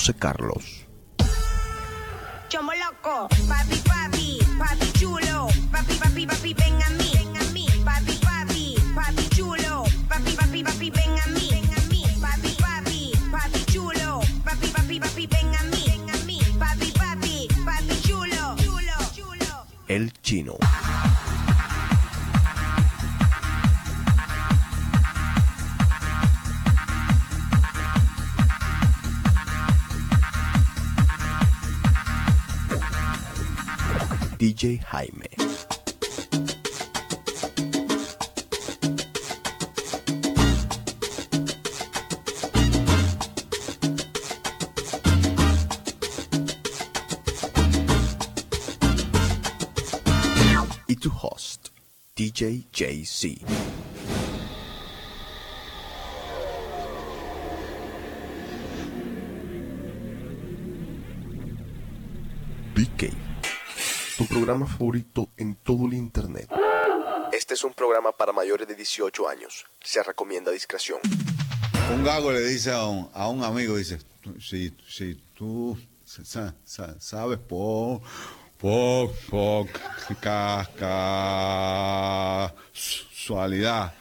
José Carlos. JC. BK, tu programa favorito en todo el internet. Este es un programa para mayores de 18 años. Se recomienda discreción. Un gago le dice a un, a un amigo, dice, si, si tú sa- sa- sabes por, por ca- casualidad,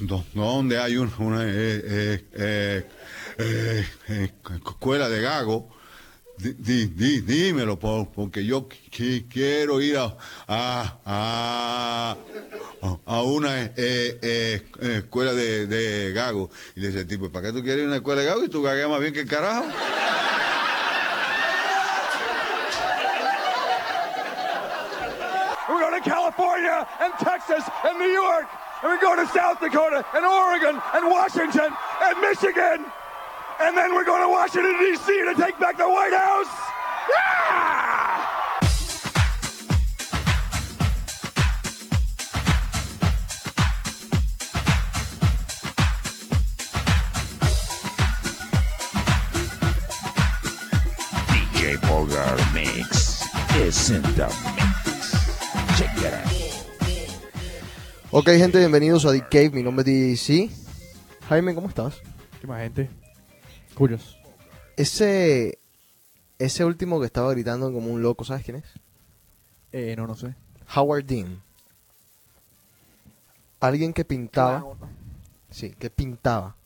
do- donde hay un- una eh, eh, eh, eh, escuela de gago, di- di- dímelo, por- porque yo qui- quiero ir a, a, a, una escuela de, de gago. Y le dice el tipo, ¿para qué tú quieres ir a una escuela de gago y tú gagueas más bien que el carajo? California and Texas and New York. And we go to South Dakota and Oregon and Washington and Michigan. And then we're going to Washington, D.C. to take back the White House. Yeah! In the Ok, gente, bienvenidos a The Cave. Mi nombre es DJC. Jaime, ¿cómo estás? ¿Qué más gente? Curios. Ese, ese último que estaba gritando como un loco, ¿sabes quién es? Eh, no, no sé. Howard Dean. Alguien que pintaba. Sí, que pintaba.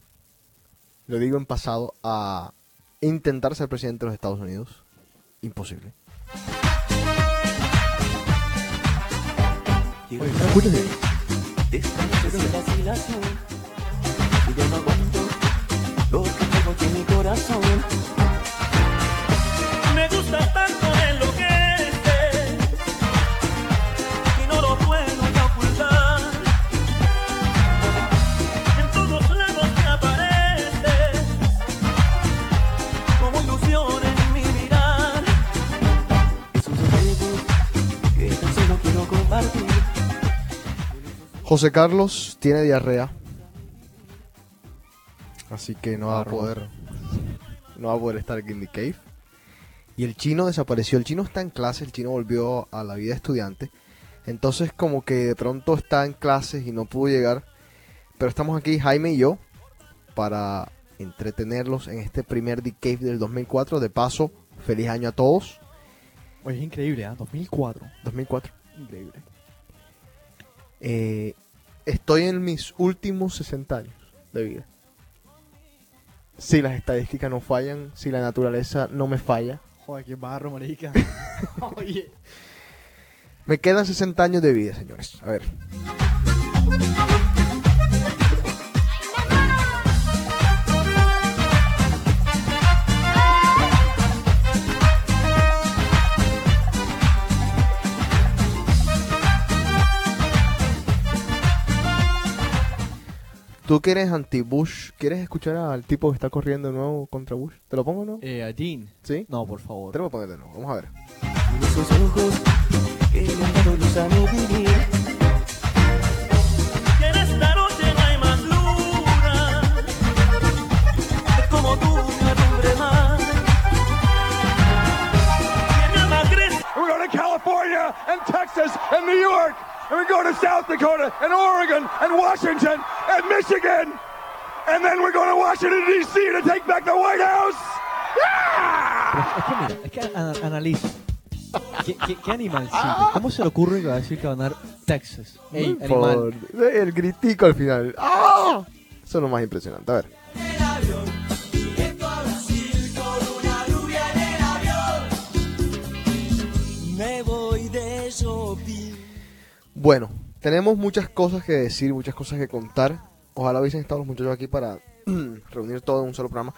Lo digo en pasado a intentar ser presidente de los Estados Unidos. Imposible. Oye, ¿está Curios? Me gusta tanto José Carlos tiene diarrea. Así que no va a poder. No va a poder estar aquí en The Cave. Y el chino desapareció. El chino está en clase, el chino volvió a la vida estudiante. Entonces como que de pronto está en clases y no pudo llegar. Pero estamos aquí, Jaime y yo, para entretenerlos en este primer The Cave del 2004. De paso, feliz año a todos. Oye, es increíble, ¿ah? 2004. 2004. Increíble. Eh, estoy en mis últimos 60 años de vida. Si las estadísticas no fallan, si la naturaleza no me falla, Joder, qué barro, marica. Oye. me quedan 60 años de vida, señores. A ver. Tú que eres anti-Bush, ¿quieres escuchar al tipo que está corriendo de nuevo contra Bush? ¿Te lo pongo o no? Eh, a Dean. ¿Sí? No, por favor. Te lo voy a poner de nuevo. Vamos a ver. Esos ojos que le han dado luz a mi vivir. To California and Texas and New York. and we go to South Dakota and Oregon and Washington and Michigan. And then we're going to Washington, D.C. to take back the White House. Pero es que mira, es que ana- analiza. ¿Qué, qué, qué animalcito? ¿Cómo se le ocurre que va a decir que va a ganar Texas? Ey, animal. Por- el gritico al final. ¡Ah! Eso es lo más impresionante. A ver. Me voy de shopping. Bueno, tenemos muchas cosas que decir, muchas cosas que contar. Ojalá hubiesen estado los muchachos aquí para reunir todo en un solo programa.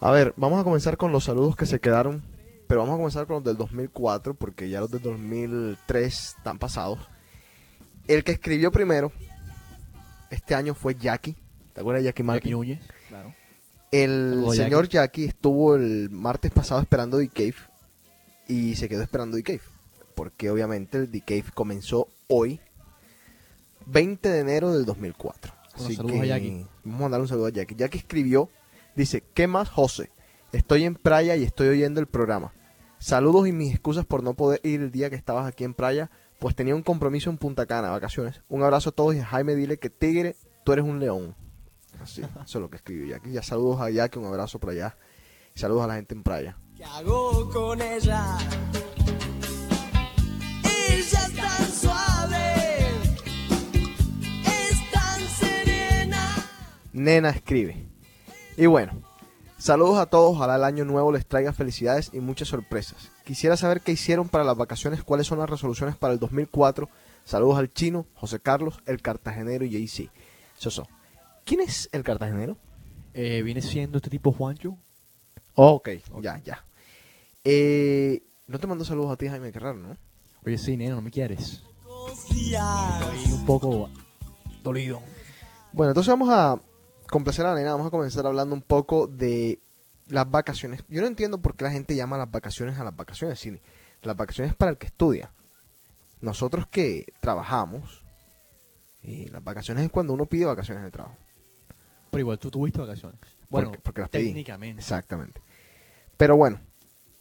A ver, vamos a comenzar con los saludos que se quedaron. Pero vamos a comenzar con los del 2004, porque ya los del 2003 están pasados. El que escribió primero este año fue Jackie. ¿Te acuerdas de Jackie Jackie Martin? Núñez, claro. El señor Jackie estuvo el martes pasado esperando The Cave y se quedó esperando The Cave. Porque obviamente el The Cave comenzó hoy, 20 de enero del 2004. Bueno, Así a que Jackie. vamos a mandar un saludo a Jackie. Jackie escribió, dice, ¿qué más José? Estoy en Praia y estoy oyendo el programa. Saludos y mis excusas por no poder ir el día que estabas aquí en Praia, pues tenía un compromiso en Punta Cana, vacaciones. Un abrazo a todos y a Jaime dile que Tigre, tú eres un león. Así, eso es lo que escribió Jackie. Ya saludos a Jackie, un abrazo por allá. Y saludos a la gente en Praia. ¿Qué hago con ella? Ella es tan suave, es tan serena. Nena escribe. Y bueno, saludos a todos. Ojalá el año nuevo les traiga felicidades y muchas sorpresas. Quisiera saber qué hicieron para las vacaciones, cuáles son las resoluciones para el 2004. Saludos al chino, José Carlos, el cartagenero y JC. Soso. ¿Quién es el cartagenero? Eh, viene siendo este tipo Juancho. Oh, ok, ya, ya. Eh, no te mando saludos a ti, Jaime, qué raro, ¿no? Oye, sí, nena, no me quieres. Estoy un poco dolido. Bueno, entonces vamos a complacer a la nena, vamos a comenzar hablando un poco de las vacaciones. Yo no entiendo por qué la gente llama las vacaciones a las vacaciones, si las vacaciones es para el que estudia. Nosotros que trabajamos, y las vacaciones es cuando uno pide vacaciones el trabajo. Pero igual tú tuviste vacaciones. Bueno, porque, porque las pedí. técnicamente. Exactamente. Pero bueno,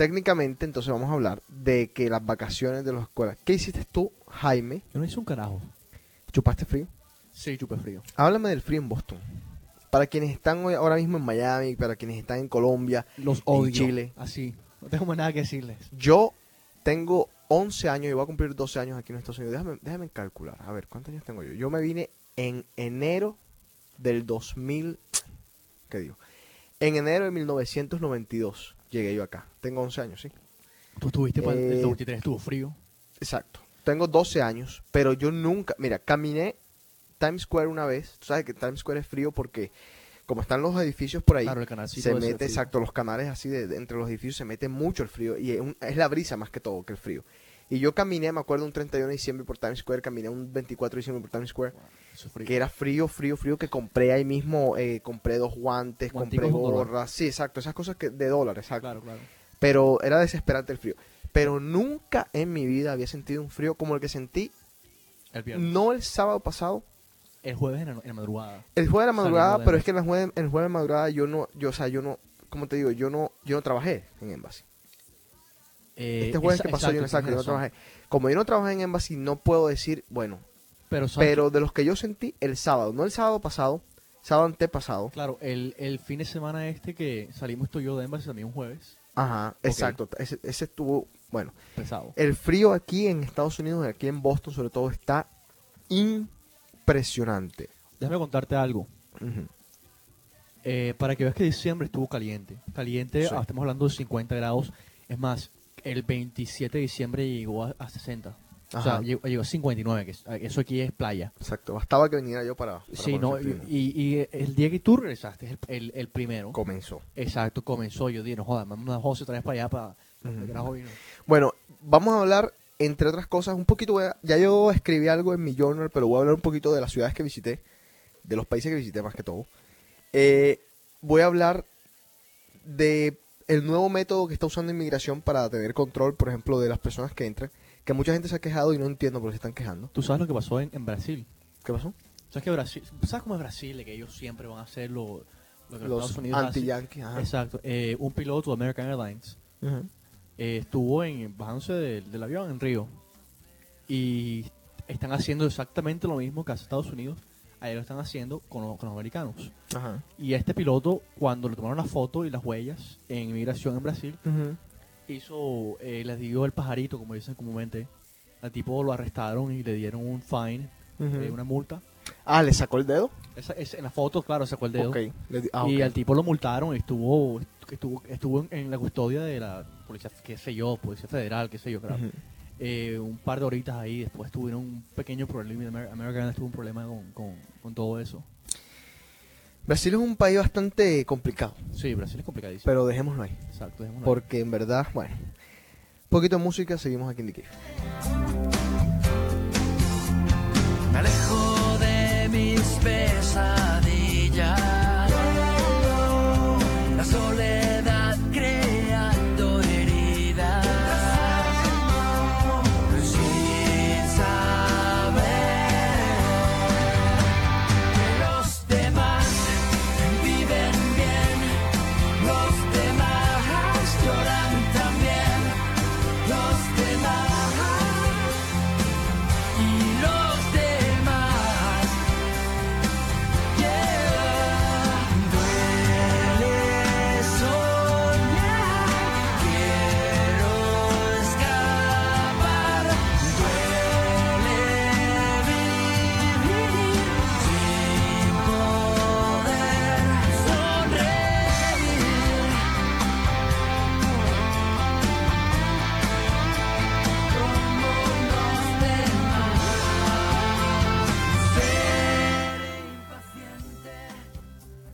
técnicamente entonces vamos a hablar de que las vacaciones de las escuelas. ¿Qué hiciste tú, Jaime? Yo no hice un carajo. ¿Chupaste frío? Sí, chupé frío. Háblame del frío en Boston. Para quienes están hoy- ahora mismo en Miami, para quienes están en Colombia, Los en odio. Chile. Así. No tengo más nada que decirles. Yo tengo 11 años y voy a cumplir 12 años aquí en Estados Unidos. Déjame, déjame calcular. A ver, ¿cuántos años tengo yo? Yo me vine en enero del 2000. ¿Qué digo? En enero de 1992 llegué yo acá. Tengo 11 años, sí. Tú estuviste para Eh, el 93, estuvo frío. Exacto. Tengo 12 años, pero yo nunca, mira, caminé Times Square una vez. Tú sabes que Times Square es frío porque como están los edificios por ahí, Claro, el canalcito se mete, exacto, los canales así de, de entre los edificios se mete mucho el frío y es, un- es la brisa más que todo que el frío. Y yo caminé, me acuerdo, un 31 de diciembre por Times Square, caminé un 24 de diciembre por Times Square, que era frío, frío, frío, que compré ahí mismo, eh, compré dos guantes, compré gorras, sí, exacto, esas cosas que de dólar, exacto Claro, claro. pero era desesperante el frío. Pero nunca en mi vida había sentido un frío como el que sentí, El viernes. no el sábado pasado, El jueves en la, en la madrugada. el jueves de la madrugada, pero es que el jueves, el jueves de madrugada yo no, yo, o sea, yo no, como te digo, yo no, yo no trabajé en Embassy. Eh, Este jueves esa- que pasó yo no, exacto, yo no trabajé. Como yo no trabajé en Embassy, no puedo decir, bueno, Pero, ¿sabes pero de los que yo sentí el sábado, no el sábado pasado, sábado antepasado, Claro, el, el fin de semana este que salimos tú y yo de Embassy también un jueves. ajá, exacto, ese, ese estuvo, bueno, Pesado. el frío aquí en Estados Unidos, aquí en Boston sobre todo, está impresionante. Déjame contarte algo. Eh, para que veas que diciembre estuvo caliente. Caliente, Sí. ah, estamos hablando de 50 grados. Es más, el 27 de diciembre llegó a, a 60. O sea, Ajá. llegó, a 59, que es- eso aquí es playa. Exacto, bastaba que viniera yo para. para Sí, no, y, y el día que tú regresaste, es el, el, el primero. comenzó. Exacto, comenzó. Yo dije, no joda, manda una José otra vez para allá para. Carajo vino. Bueno, vamos a hablar, entre otras cosas, un poquito. a- ya yo escribí algo en mi journal, pero voy a hablar un poquito de las ciudades que visité, de los países que visité más que todo. Eh, voy a hablar de el nuevo método que está usando inmigración para tener control, por ejemplo, de las personas que entran, que mucha gente se ha quejado y no entiendo por qué se están quejando. Tú sabes lo que pasó en, en Brasil. ¿Qué pasó? ¿Sabes, que Brasil, ¿Sabes cómo es Brasil? De que ellos siempre van a hacer lo, lo que los, Los Estados Unidos anti-yankees. Exacto. Eh, un piloto de American Airlines eh, estuvo en bajándose del, del avión en Río y están haciendo exactamente lo mismo que hace Estados Unidos. Ahí lo están haciendo con, los- con los americanos. Ajá. Y este piloto, cuando le tomaron la foto y las huellas en inmigración en Brasil, hizo, eh, les dio el pajarito, como dicen comúnmente. Al tipo lo arrestaron y le dieron un fine, eh, una multa. Ah, ¿le sacó el dedo? Esa, esa- en la foto, claro, sacó el dedo. Le ah, y al tipo lo multaron y estuvo, estuvo, estuvo en, en la custodia de la policía, qué sé yo, policía federal, qué sé yo, claro. Eh, un par de horitas ahí, después tuvieron un pequeño problema, Amer- American Airlines tuvo un problema con, con, con todo eso. Brasil es un país bastante complicado, Sí, Brasil es complicadísimo. pero dejémoslo ahí. Exacto, dejémoslo ahí. Porque en verdad, bueno, poquito de música, seguimos aquí en The Cave. Me alejo de mis pesadillas.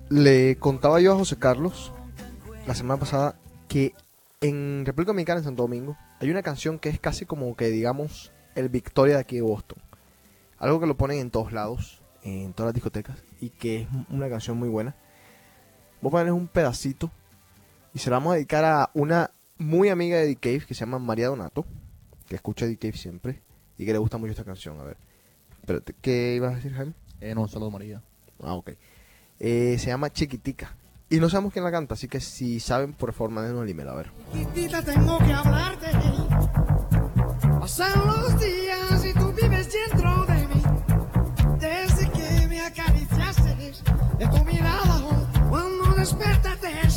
Le contaba yo a José Carlos la semana pasada que en República Dominicana, en Santo Domingo, hay una canción que es casi como que, digamos, el Victoria de aquí de Boston. Algo que lo ponen en todos lados, en todas las discotecas, y que es una canción muy buena. Vos pones un pedacito y se la vamos a dedicar a una muy amiga de The Cave que se llama María Donato, que escucha The Cave siempre y que le gusta mucho esta canción. A ver, espérate, ¿qué ibas a decir, Jaime? Eh, no, saludo María. Ah, ok. Eh, se llama Chiquitica. Y no sabemos quién la canta, así que si saben, por favor, mándenos el email. A ver. Chiquitita, tengo que hablarte. Pasan los días y tú vives dentro de mí. Desde que me acariciaste de tu mirada, cuando despertaste el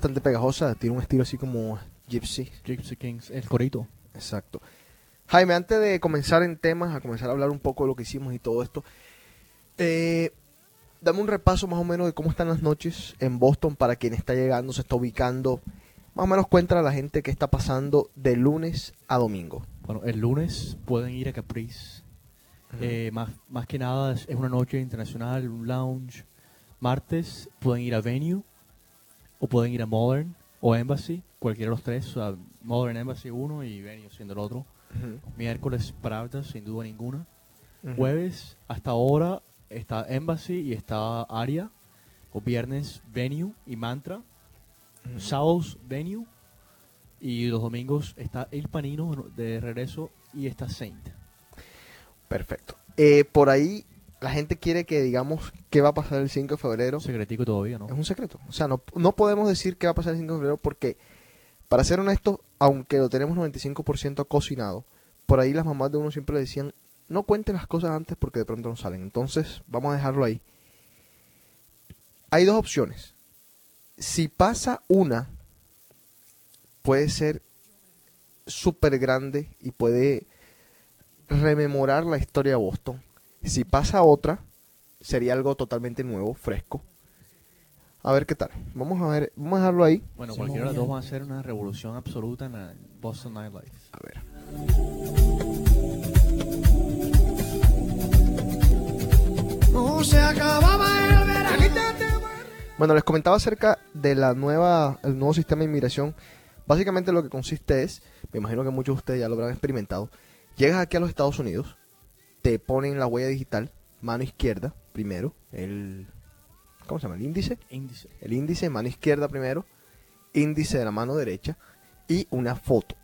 bastante pegajosa, tiene un estilo así como Gypsy. Gypsy Kings, el corito. Exacto. Jaime, antes de comenzar en temas, a comenzar a hablar un poco de lo que hicimos y todo esto, eh, dame un repaso más o menos de cómo están las noches en Boston para quien está llegando, se está ubicando. Más o menos cuéntale a la gente qué está pasando de lunes a domingo. Bueno, el lunes pueden ir a Caprice. Eh, más, más que nada es una noche internacional, un lounge. Martes pueden ir a Venue o pueden ir a Modern o Embassy, cualquiera de los tres. o sea, Modern Embassy uno y Venue siendo el otro. Miércoles Pravda, sin duda ninguna. Jueves hasta ahora está Embassy y está Aria. O viernes Venue y Mantra. Sábados Venue. Y los domingos está El Panino de regreso y está Saint. Perfecto. Eh, por ahí la gente quiere que digamos qué va a pasar el 5 de febrero. Secretico todavía, ¿no? Es un secreto. O sea, no, no podemos decir qué va a pasar el 5 de febrero porque, para ser honestos, aunque lo tenemos 95% cocinado, por ahí las mamás de uno siempre le decían, no cuente las cosas antes porque de pronto no salen. Entonces, vamos a dejarlo ahí. Hay dos opciones. Si pasa una, puede ser súper grande y puede rememorar la historia de Boston. Si pasa otra, sería algo totalmente nuevo, fresco. A ver qué tal. Vamos a ver, vamos a dejarlo ahí. Bueno, cualquiera de los dos va a ser una revolución absoluta en la Boston Nightlife. A ver. No se acababa el verano. Bueno, les comentaba acerca de la nueva, el nuevo sistema de inmigración. Básicamente lo que consiste es, me imagino que muchos de ustedes ya lo habrán experimentado. Llegas aquí a los Estados Unidos, te ponen la huella digital, mano izquierda primero, el ¿cómo se llama? El índice, Índice. el índice mano izquierda primero, índice de la mano derecha y una foto.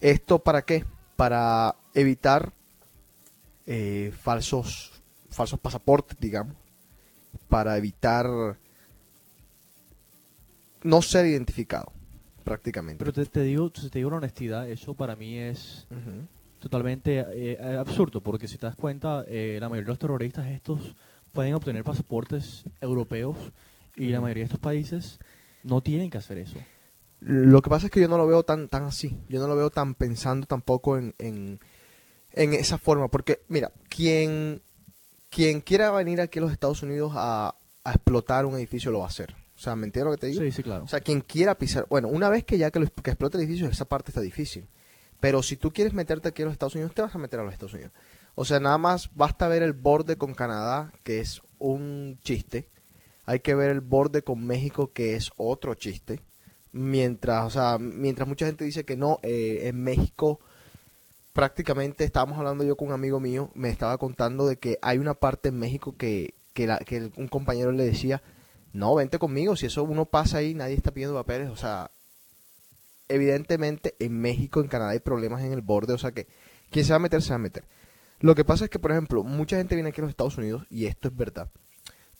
¿Esto para qué? Para evitar eh, falsos falsos pasaportes, digamos, para evitar no ser identificado, prácticamente. Pero te, te digo, te digo la honestidad, eso para mí es. Totalmente eh, absurdo, porque si te das cuenta, eh, la mayoría de los terroristas estos pueden obtener pasaportes europeos y la mayoría de estos países no tienen que hacer eso. Lo que pasa es que yo no lo veo tan, tan así. Yo no lo veo tan pensando tampoco en, en, en esa forma. Porque, mira, quien, quien quiera venir aquí a los Estados Unidos a, a explotar un edificio lo va a hacer. O sea, ¿me entiendes lo que te digo? Sí, sí, claro. O sea, quien quiera pisar. Bueno, una vez que ya que, lo, que explote el edificio, esa parte está difícil. Pero si tú quieres meterte aquí a los Estados Unidos, te vas a meter a los Estados Unidos. O sea, nada más basta ver el borde con Canadá, que es un chiste. Hay que ver el borde con México, que es otro chiste. Mientras, o sea, mientras mucha gente dice que no, eh, en México prácticamente estábamos hablando yo con un amigo mío, me estaba contando de que hay una parte en México que, que, la- que un compañero le decía, no, vente conmigo, si eso uno pasa ahí, nadie está pidiendo papeles, o sea, evidentemente en México, en Canadá hay problemas en el borde, o sea que quien se va a meter, se va a meter. Lo que pasa es que, por ejemplo, mucha gente viene aquí a los Estados Unidos, y esto es verdad,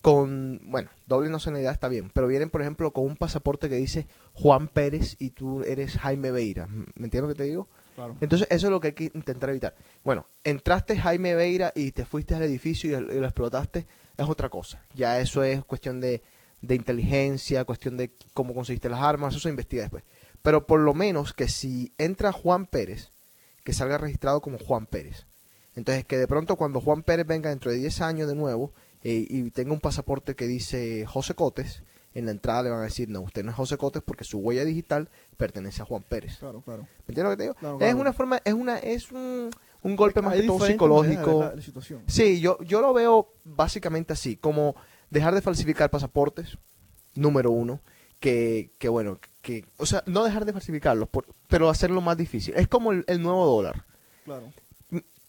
con, bueno, doble nacionalidad está bien, pero vienen, por ejemplo, con un pasaporte que dice Juan Pérez y tú eres Jaime Beira, ¿me entiendes lo que te digo? Claro. Entonces, eso es lo que hay que intentar evitar. Bueno, entraste Jaime Beira y te fuiste al edificio y, y lo explotaste, es otra cosa. Ya eso es cuestión de, de inteligencia, cuestión de cómo conseguiste las armas, eso se investiga después. Pero por lo menos que si entra Juan Pérez, que salga registrado como Juan Pérez. Entonces, que de pronto cuando Juan Pérez venga dentro de 10 años de nuevo eh, y tenga un pasaporte que dice José Cotes, en la entrada le van a decir, no, usted no es José Cotes porque su huella digital pertenece a Juan Pérez. Claro, claro. ¿Me entiendes lo que te digo? Claro, Es una forma, es una, es un, un golpe más que todo psicológico. ver La, la situación. Sí, yo, yo lo veo básicamente así, como dejar de falsificar pasaportes, número uno, que, que bueno, que, o sea, no dejar de falsificarlos, por- pero hacerlo más difícil. Es como el, el nuevo dólar. Claro.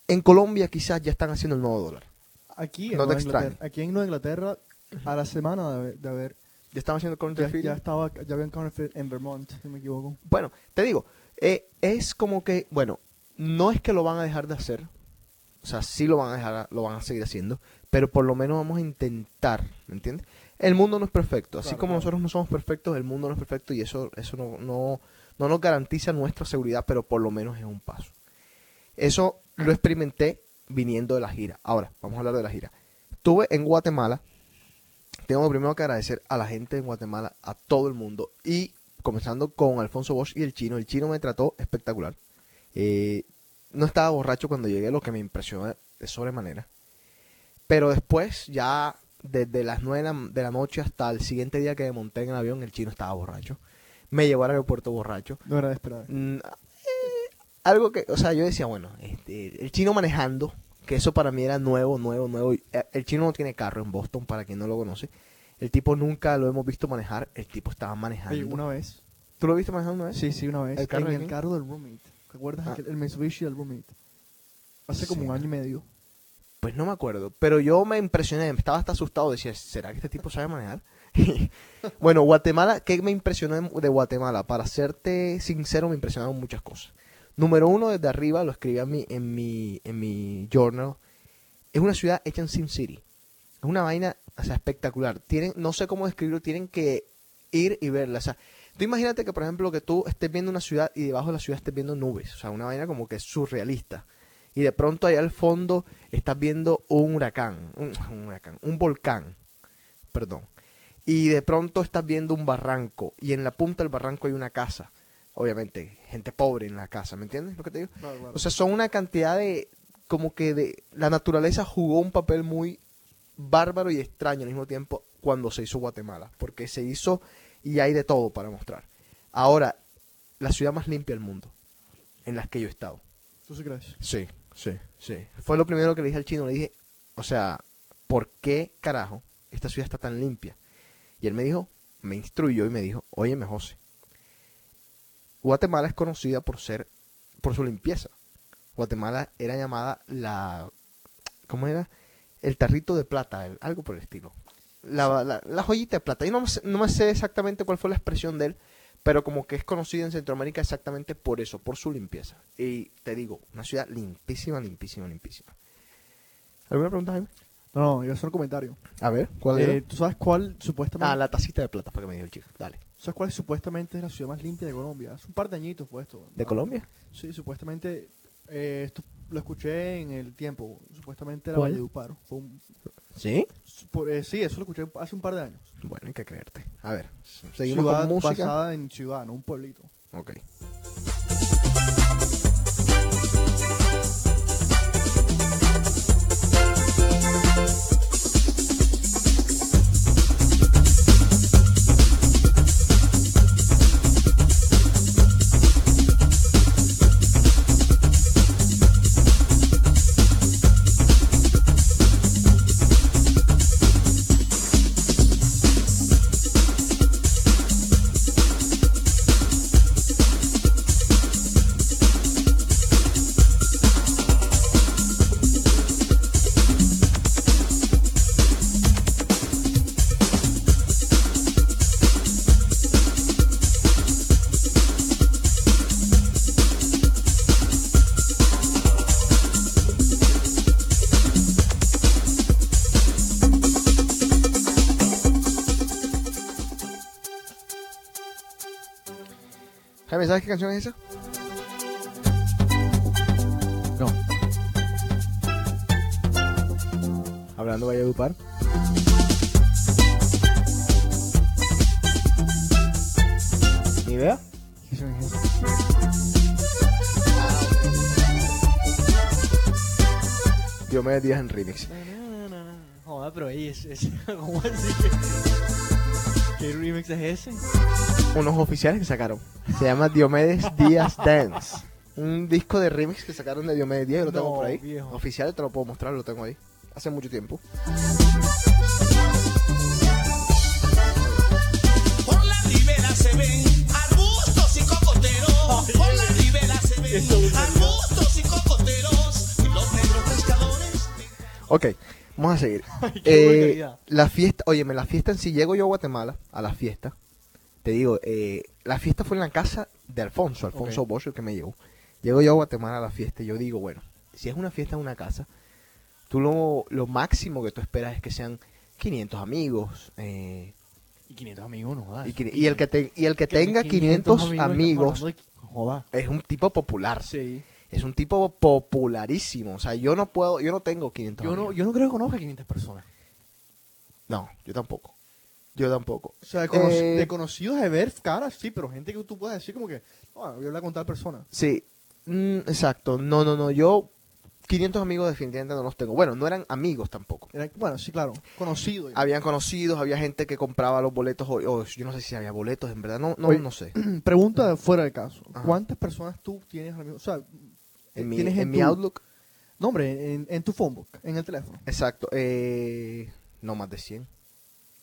En Colombia quizás ya están haciendo el nuevo dólar. Aquí en, No Nueva. Inglaterra, aquí en Nueva Inglaterra, a la semana de haber, de haber- Ya están haciendo ya, counterfeit. ya estaba, ya habían counterfeit en Vermont, si me equivoco. Bueno, te digo, eh, es como que, bueno, no es que lo van a dejar de hacer, o sea, sí lo van a dejar, lo van a seguir haciendo, pero por lo menos vamos a intentar, ¿me entiendes? El mundo no es perfecto, así Claro, como claro. nosotros no somos perfectos, el mundo no es perfecto y eso, eso no, no, no nos garantiza nuestra seguridad, pero por lo menos es un paso. Eso lo experimenté viniendo de la gira. Ahora, vamos a hablar de la gira. Estuve en Guatemala. Tengo primero que agradecer a la gente en Guatemala, a todo el mundo. Y comenzando con Alfonso Bosch y el chino. El chino me trató espectacular. Eh, no estaba borracho cuando llegué, lo que me impresionó de sobremanera. Pero después, ya desde las 9 de la, noche hasta el siguiente día que me monté en el avión, el chino estaba borracho. Me llevó al aeropuerto borracho. No era de esperar. Mm, eh, algo que, o sea, yo decía, bueno, este, el chino manejando, que eso para mí era nuevo, nuevo, nuevo. eh, El chino no tiene carro en Boston, para quien no lo conoce. El tipo nunca lo hemos visto manejar, el tipo estaba manejando. Oye, una vez. ¿Tú lo viste manejando una vez? Sí, sí, una vez. ¿El carro en el carro del roommate. ¿Te acuerdas? Ah. Aquel- el Mitsubishi del roommate. Hace como Sí. un año y medio. Pues no me acuerdo, pero yo me impresioné, estaba hasta asustado, decía, ¿será que este tipo sabe manejar? bueno, Guatemala, ¿qué me impresionó de Guatemala? Para serte sincero, me impresionaron muchas cosas. Número uno, desde arriba, lo escribí en mi, en mi, journal, es una ciudad hecha en Sim City. Es una vaina, o sea, espectacular. Tienen, no sé cómo describirlo, tienen que ir y verla. O sea, tú imagínate que, por ejemplo, que tú estés viendo una ciudad y debajo de la ciudad estés viendo nubes. O sea, una vaina como que surrealista. Y de pronto allá al fondo estás viendo un huracán, un, un huracán, un volcán, perdón. Y de pronto estás viendo un barranco y en la punta del barranco hay una casa. Obviamente, gente pobre en la casa, ¿me entiendes lo que te digo? O sea, son una cantidad de, como que de, la naturaleza jugó un papel muy bárbaro y extraño al mismo tiempo cuando se hizo Guatemala, porque se hizo y hay de todo para mostrar. Ahora, la ciudad más limpia del mundo, en la que yo he estado. ¿Tú sí crees? Sí, sí, sí. Fue lo primero que le dije al chino. Le dije, o sea, ¿por qué carajo esta ciudad está tan limpia? Y él me dijo, me instruyó y me dijo, óyeme José, Guatemala es conocida por ser, por su limpieza. Guatemala era llamada la, ¿cómo era? El tarrito de plata, el- algo por el estilo. La, la- la joyita de plata. Yo no, no me sé exactamente cuál fue la expresión de él, pero como que es conocida en Centroamérica exactamente por eso, por su limpieza. Y te digo, una ciudad limpísima, limpísima, limpísima. ¿Alguna pregunta, Jaime? No, no, iba a hacer un comentario. A ver, ¿cuál Eh, era? ¿Tú sabes cuál supuestamente... Ah, la tacita de plata, para que me diga el chico. Dale. ¿Sabes cuál supuestamente es la ciudad más limpia de Colombia? Hace un par de añitos fue esto. ¿De Colombia? Sí, supuestamente. eh, esto lo escuché en el tiempo. Supuestamente era ¿Cuál? Valledupar. Fue un- ¿Sí? por- eh, sí, eso lo escuché hace un par de años. Bueno, hay que creerte. A ver, seguimos ciudad con música. basada en ciudad, no un pueblito. Ok. ¿Sabes qué canción es esa? No. Hablando de Valledupar. ¿Ni idea? ¿Qué son esas? Diomedes Díaz en remix. Joder, pero ahí es, es ¿cómo así? ¿Qué remix es ese? Unos oficiales que sacaron. Se llama Diomedes Díaz Dance. Un disco de remix que sacaron de Diomedes Díaz, yo lo tengo No, por ahí. viejo. Oficial, te lo puedo mostrar, lo tengo ahí. Hace mucho tiempo. Por la ribera se ven arbustos y cocoteros. Por la ribera se ven arbustos y cocoteros. Los negros pescadores. Ok, vamos a seguir. Eh, la fiesta, óyeme, la fiesta en sí, llego yo a Guatemala, a la fiesta. Te digo, eh, la fiesta fue en la casa de Alfonso, Alfonso Ok. Bosch, el que me llevó. Llego yo a Guatemala a la fiesta y yo digo, bueno, si es una fiesta en una casa, tú lo, lo máximo que tú esperas es que sean 500 amigos. eh, Y 500 amigos, no jodas. y, el que, te- y el que tenga 500 estamos amigos Joda. es un tipo popular. Sí. Es un tipo popularísimo. O sea, yo no puedo, yo no tengo 500 Yo no, amigos. yo no creo que conozca 500 personas. No, yo tampoco. Yo tampoco. O sea, de, cono- Eh, de conocidos de ver caras, sí, pero gente que tú puedes decir como que, no, voy a hablar con tal persona. Sí, mm, exacto. No, no, no. Yo 500 amigos definitivamente no los tengo. Bueno, no eran amigos tampoco. Era- bueno, sí, claro, conocido. Habían conocidos, había gente que compraba los boletos. O, o yo no sé si había boletos, en verdad. No, no, Oye, no sé. Pregunta de fuera del caso. Ajá. ¿Cuántas personas tú tienes ahora mismo? O sea, En mi, en mi Outlook, No, hombre, en, en tu phonebook, en el teléfono. exacto. Eh, no más de 100.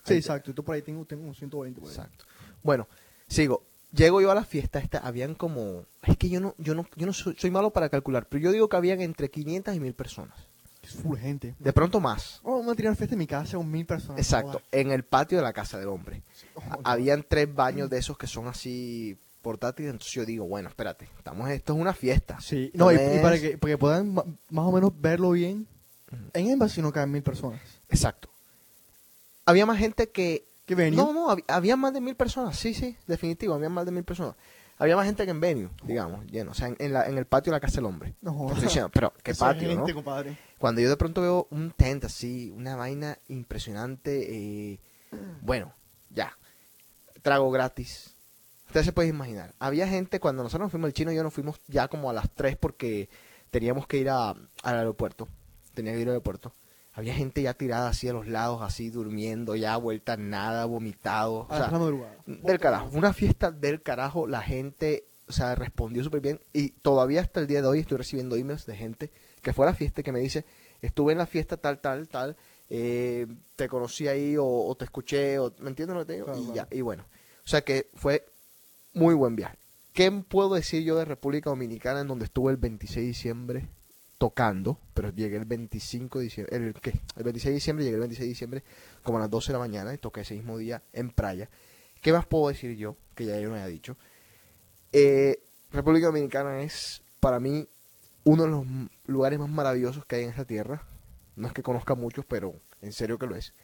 Sí, exacto. Y tú por ahí tengo, tengo unos 120. por ahí. Exacto. Bueno, sigo. Llego yo a la fiesta esta, habían como... Es que yo no, yo no, yo no soy, soy malo para calcular, pero yo digo que habían entre 500 y 1000 personas. Es full gente. De pronto más. Oh, vamos a tirar fiesta en mi casa con mil personas. Exacto, en el patio de la casa del hombre. Joder. Habían tres baños de esos que son así portátiles, entonces yo digo, bueno, espérate, estamos esto es una fiesta. Sí, no, y, para que, para que puedan más o menos verlo bien, en Embassy no caen mil personas. Exacto. Había más gente que... ¿Qué venue? No, no, había, había más de mil personas, sí, sí, definitivo, había más de mil personas. Había más gente que en venue, digamos, lleno, o sea, en, en la, en el patio de la casa del hombre. No, diciendo, pero, ¿qué patio, gente, no? compadre. Cuando yo de pronto veo un tent así, una vaina impresionante, eh, bueno, ya, trago gratis. Ustedes se pueden imaginar. Había gente, cuando nosotros nos fuimos, el chino yo nos fuimos ya como a las 3 porque teníamos que ir a- al aeropuerto. Tenía que ir al aeropuerto. Había gente ya tirada así a los lados, así durmiendo, ya vuelta nada, vomitado. A o las sea, tres de la madrugada. del carajo. Una fiesta del carajo, la gente, o sea, respondió súper bien. Y todavía hasta el día de hoy estoy recibiendo emails de gente que fue a la fiesta y que me dice, estuve en la fiesta tal, tal, tal, eh, te conocí ahí o, o te escuché, o, ¿me entiendes lo que te digo? Claro, y claro. ya, y bueno. O sea que fue muy buen viaje. ¿Qué puedo decir yo de República Dominicana en donde estuve el 26 de diciembre tocando? Pero llegué el 25 de diciembre, el, ¿qué? El 26 de diciembre, llegué el 26 de diciembre como a las 12 de la mañana y toqué ese mismo día en playa. ¿Qué más puedo decir yo? Que ya yo no había dicho. Eh, República Dominicana es para mí uno de los lugares más maravillosos que hay en esta tierra. No es que conozca muchos, pero en serio que lo es.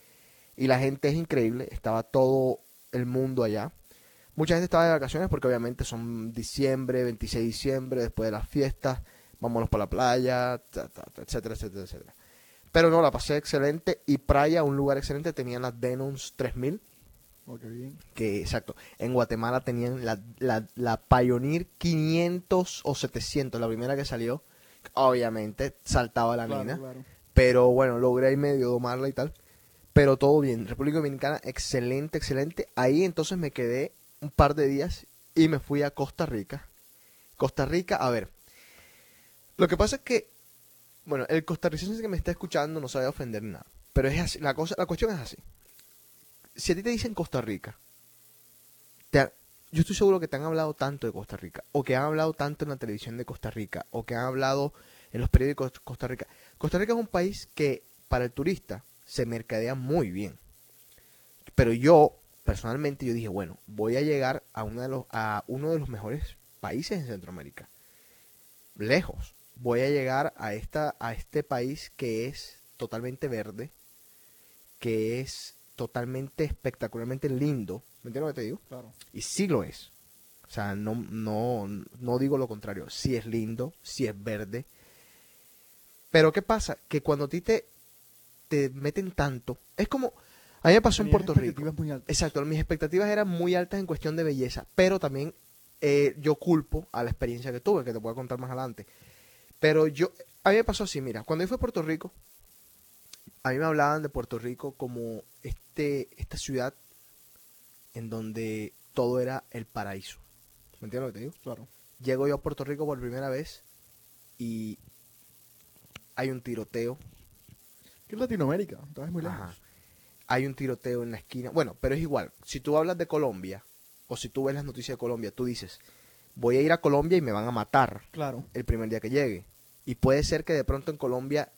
Y la gente es increíble. Estaba todo el mundo allá. Mucha gente estaba de vacaciones porque obviamente son diciembre, 26 de diciembre, después de las fiestas. Vámonos para la playa, ta, ta, ta, etcétera, etcétera, etcétera. Pero no, la pasé excelente. Y Praia, un lugar excelente, tenían las Denons 3000 Oh, qué bien. que exacto, en Guatemala tenían la, la, la Pioneer 500 o 700, la primera que salió, obviamente saltaba la Claro, mina, claro. pero bueno, logré ahí medio domarla y tal, pero todo bien, República Dominicana, excelente, excelente, ahí entonces me quedé un par de días y me fui a Costa Rica, Costa Rica, a ver, lo que pasa es que, bueno, el costarricense que me está escuchando no sabe ofender ni nada, pero es así, la, cosa, la cuestión es así, si a ti te dicen Costa Rica, yo estoy seguro que te han hablado tanto de Costa Rica, o que han hablado tanto en la televisión de Costa Rica, o que han hablado en los periódicos de Costa Rica. Costa Rica es un país que para el turista se mercadea muy bien. Pero yo, personalmente, yo dije, bueno, voy a llegar a, uno de los, a uno de los mejores países en Centroamérica. Lejos. Voy a llegar a, esta, a este país que es totalmente verde, que es totalmente espectacularmente lindo. ¿Me entiendes lo que te digo? Claro. Y sí lo es. O sea, no, no, no digo lo contrario. Sí es lindo, sí es verde. Pero ¿qué pasa? Que cuando a ti te, te meten tanto, es como... A mí me pasó en Puerto Rico. expectativas muy altas. Exacto, mis expectativas eran muy altas en cuestión de belleza, pero también eh, yo culpo a la experiencia que tuve, que te voy a contar más adelante. Pero yo, a mí me pasó así, mira, cuando yo fui a Puerto Rico, a mí me hablaban de Puerto Rico como este, esta ciudad en donde todo era el paraíso. ¿Me entiendes lo que te digo? Claro. Llego yo a Puerto Rico por primera vez y hay un tiroteo. ¿Qué es Latinoamérica? Estás muy lejos. Ajá. Hay un tiroteo en la esquina. Bueno, pero es igual. Si tú hablas de Colombia o si tú ves las noticias de Colombia, tú dices, voy a ir a Colombia y me van a matar Claro. el primer día que llegue. Y puede ser que de pronto en Colombia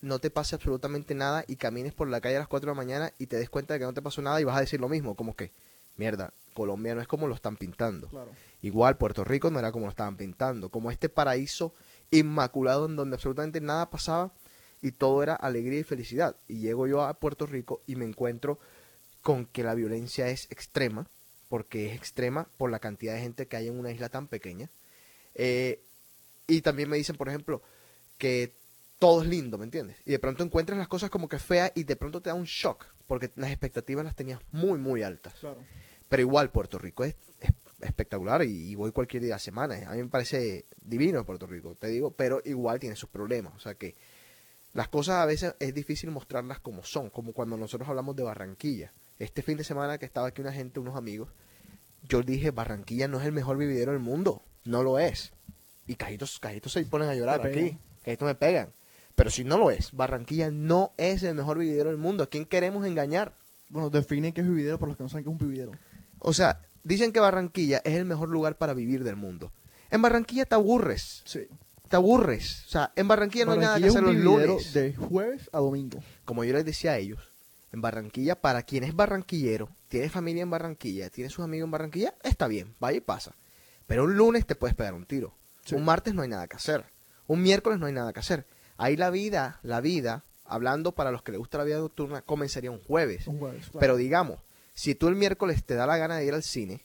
no te pase absolutamente nada y camines por la calle a las 4 de la mañana y te des cuenta de que no te pasó nada y vas a decir lo mismo, como que, mierda, Colombia no es como lo están pintando. Claro. Igual Puerto Rico no era como lo estaban pintando, como este paraíso inmaculado en donde absolutamente nada pasaba y todo era alegría y felicidad. Y llego yo a Puerto Rico y me encuentro con que la violencia es extrema, porque es extrema por la cantidad de gente que hay en una isla tan pequeña. Eh, y también me dicen, por ejemplo, que todo es lindo, ¿me entiendes? Y de pronto encuentras las cosas como que feas y de pronto te da un shock, porque las expectativas las tenías muy, muy altas. Claro. Pero igual Puerto Rico es, es espectacular y, y voy cualquier día a la semana. A mí me parece divino Puerto Rico, te digo, pero igual tiene sus problemas. O sea que las cosas a veces es difícil mostrarlas como son, como cuando nosotros hablamos de Barranquilla. Este fin de semana que estaba aquí una gente, unos amigos, yo dije, Barranquilla no es el mejor vividero del mundo, no lo es. Y cajitos, cajitos se ponen a llorar Me aquí, cajitos me pegan. Pero si no lo es, Barranquilla no es el mejor vividero del mundo. ¿A quién queremos engañar? Bueno, define qué es vividero para los que no saben qué es un vividero. O sea, dicen que Barranquilla es el mejor lugar para vivir del mundo. En Barranquilla te aburres, Sí. te aburres. O sea, en Barranquilla no hay nada que Barranquilla hacer los lunes. de jueves a domingo. Como yo les decía a ellos, en Barranquilla, para quien es barranquillero, tiene familia en Barranquilla, tiene sus amigos en Barranquilla, está bien, vaya y pasa. Pero un lunes te puedes pegar un tiro. Sí. Un martes no hay nada que hacer. Un miércoles no hay nada que hacer. Ahí la vida, la vida, hablando para los que les gusta la vida nocturna, comenzaría un jueves. Un jueves. claro. Pero digamos, si tú el miércoles te da la gana de ir al cine,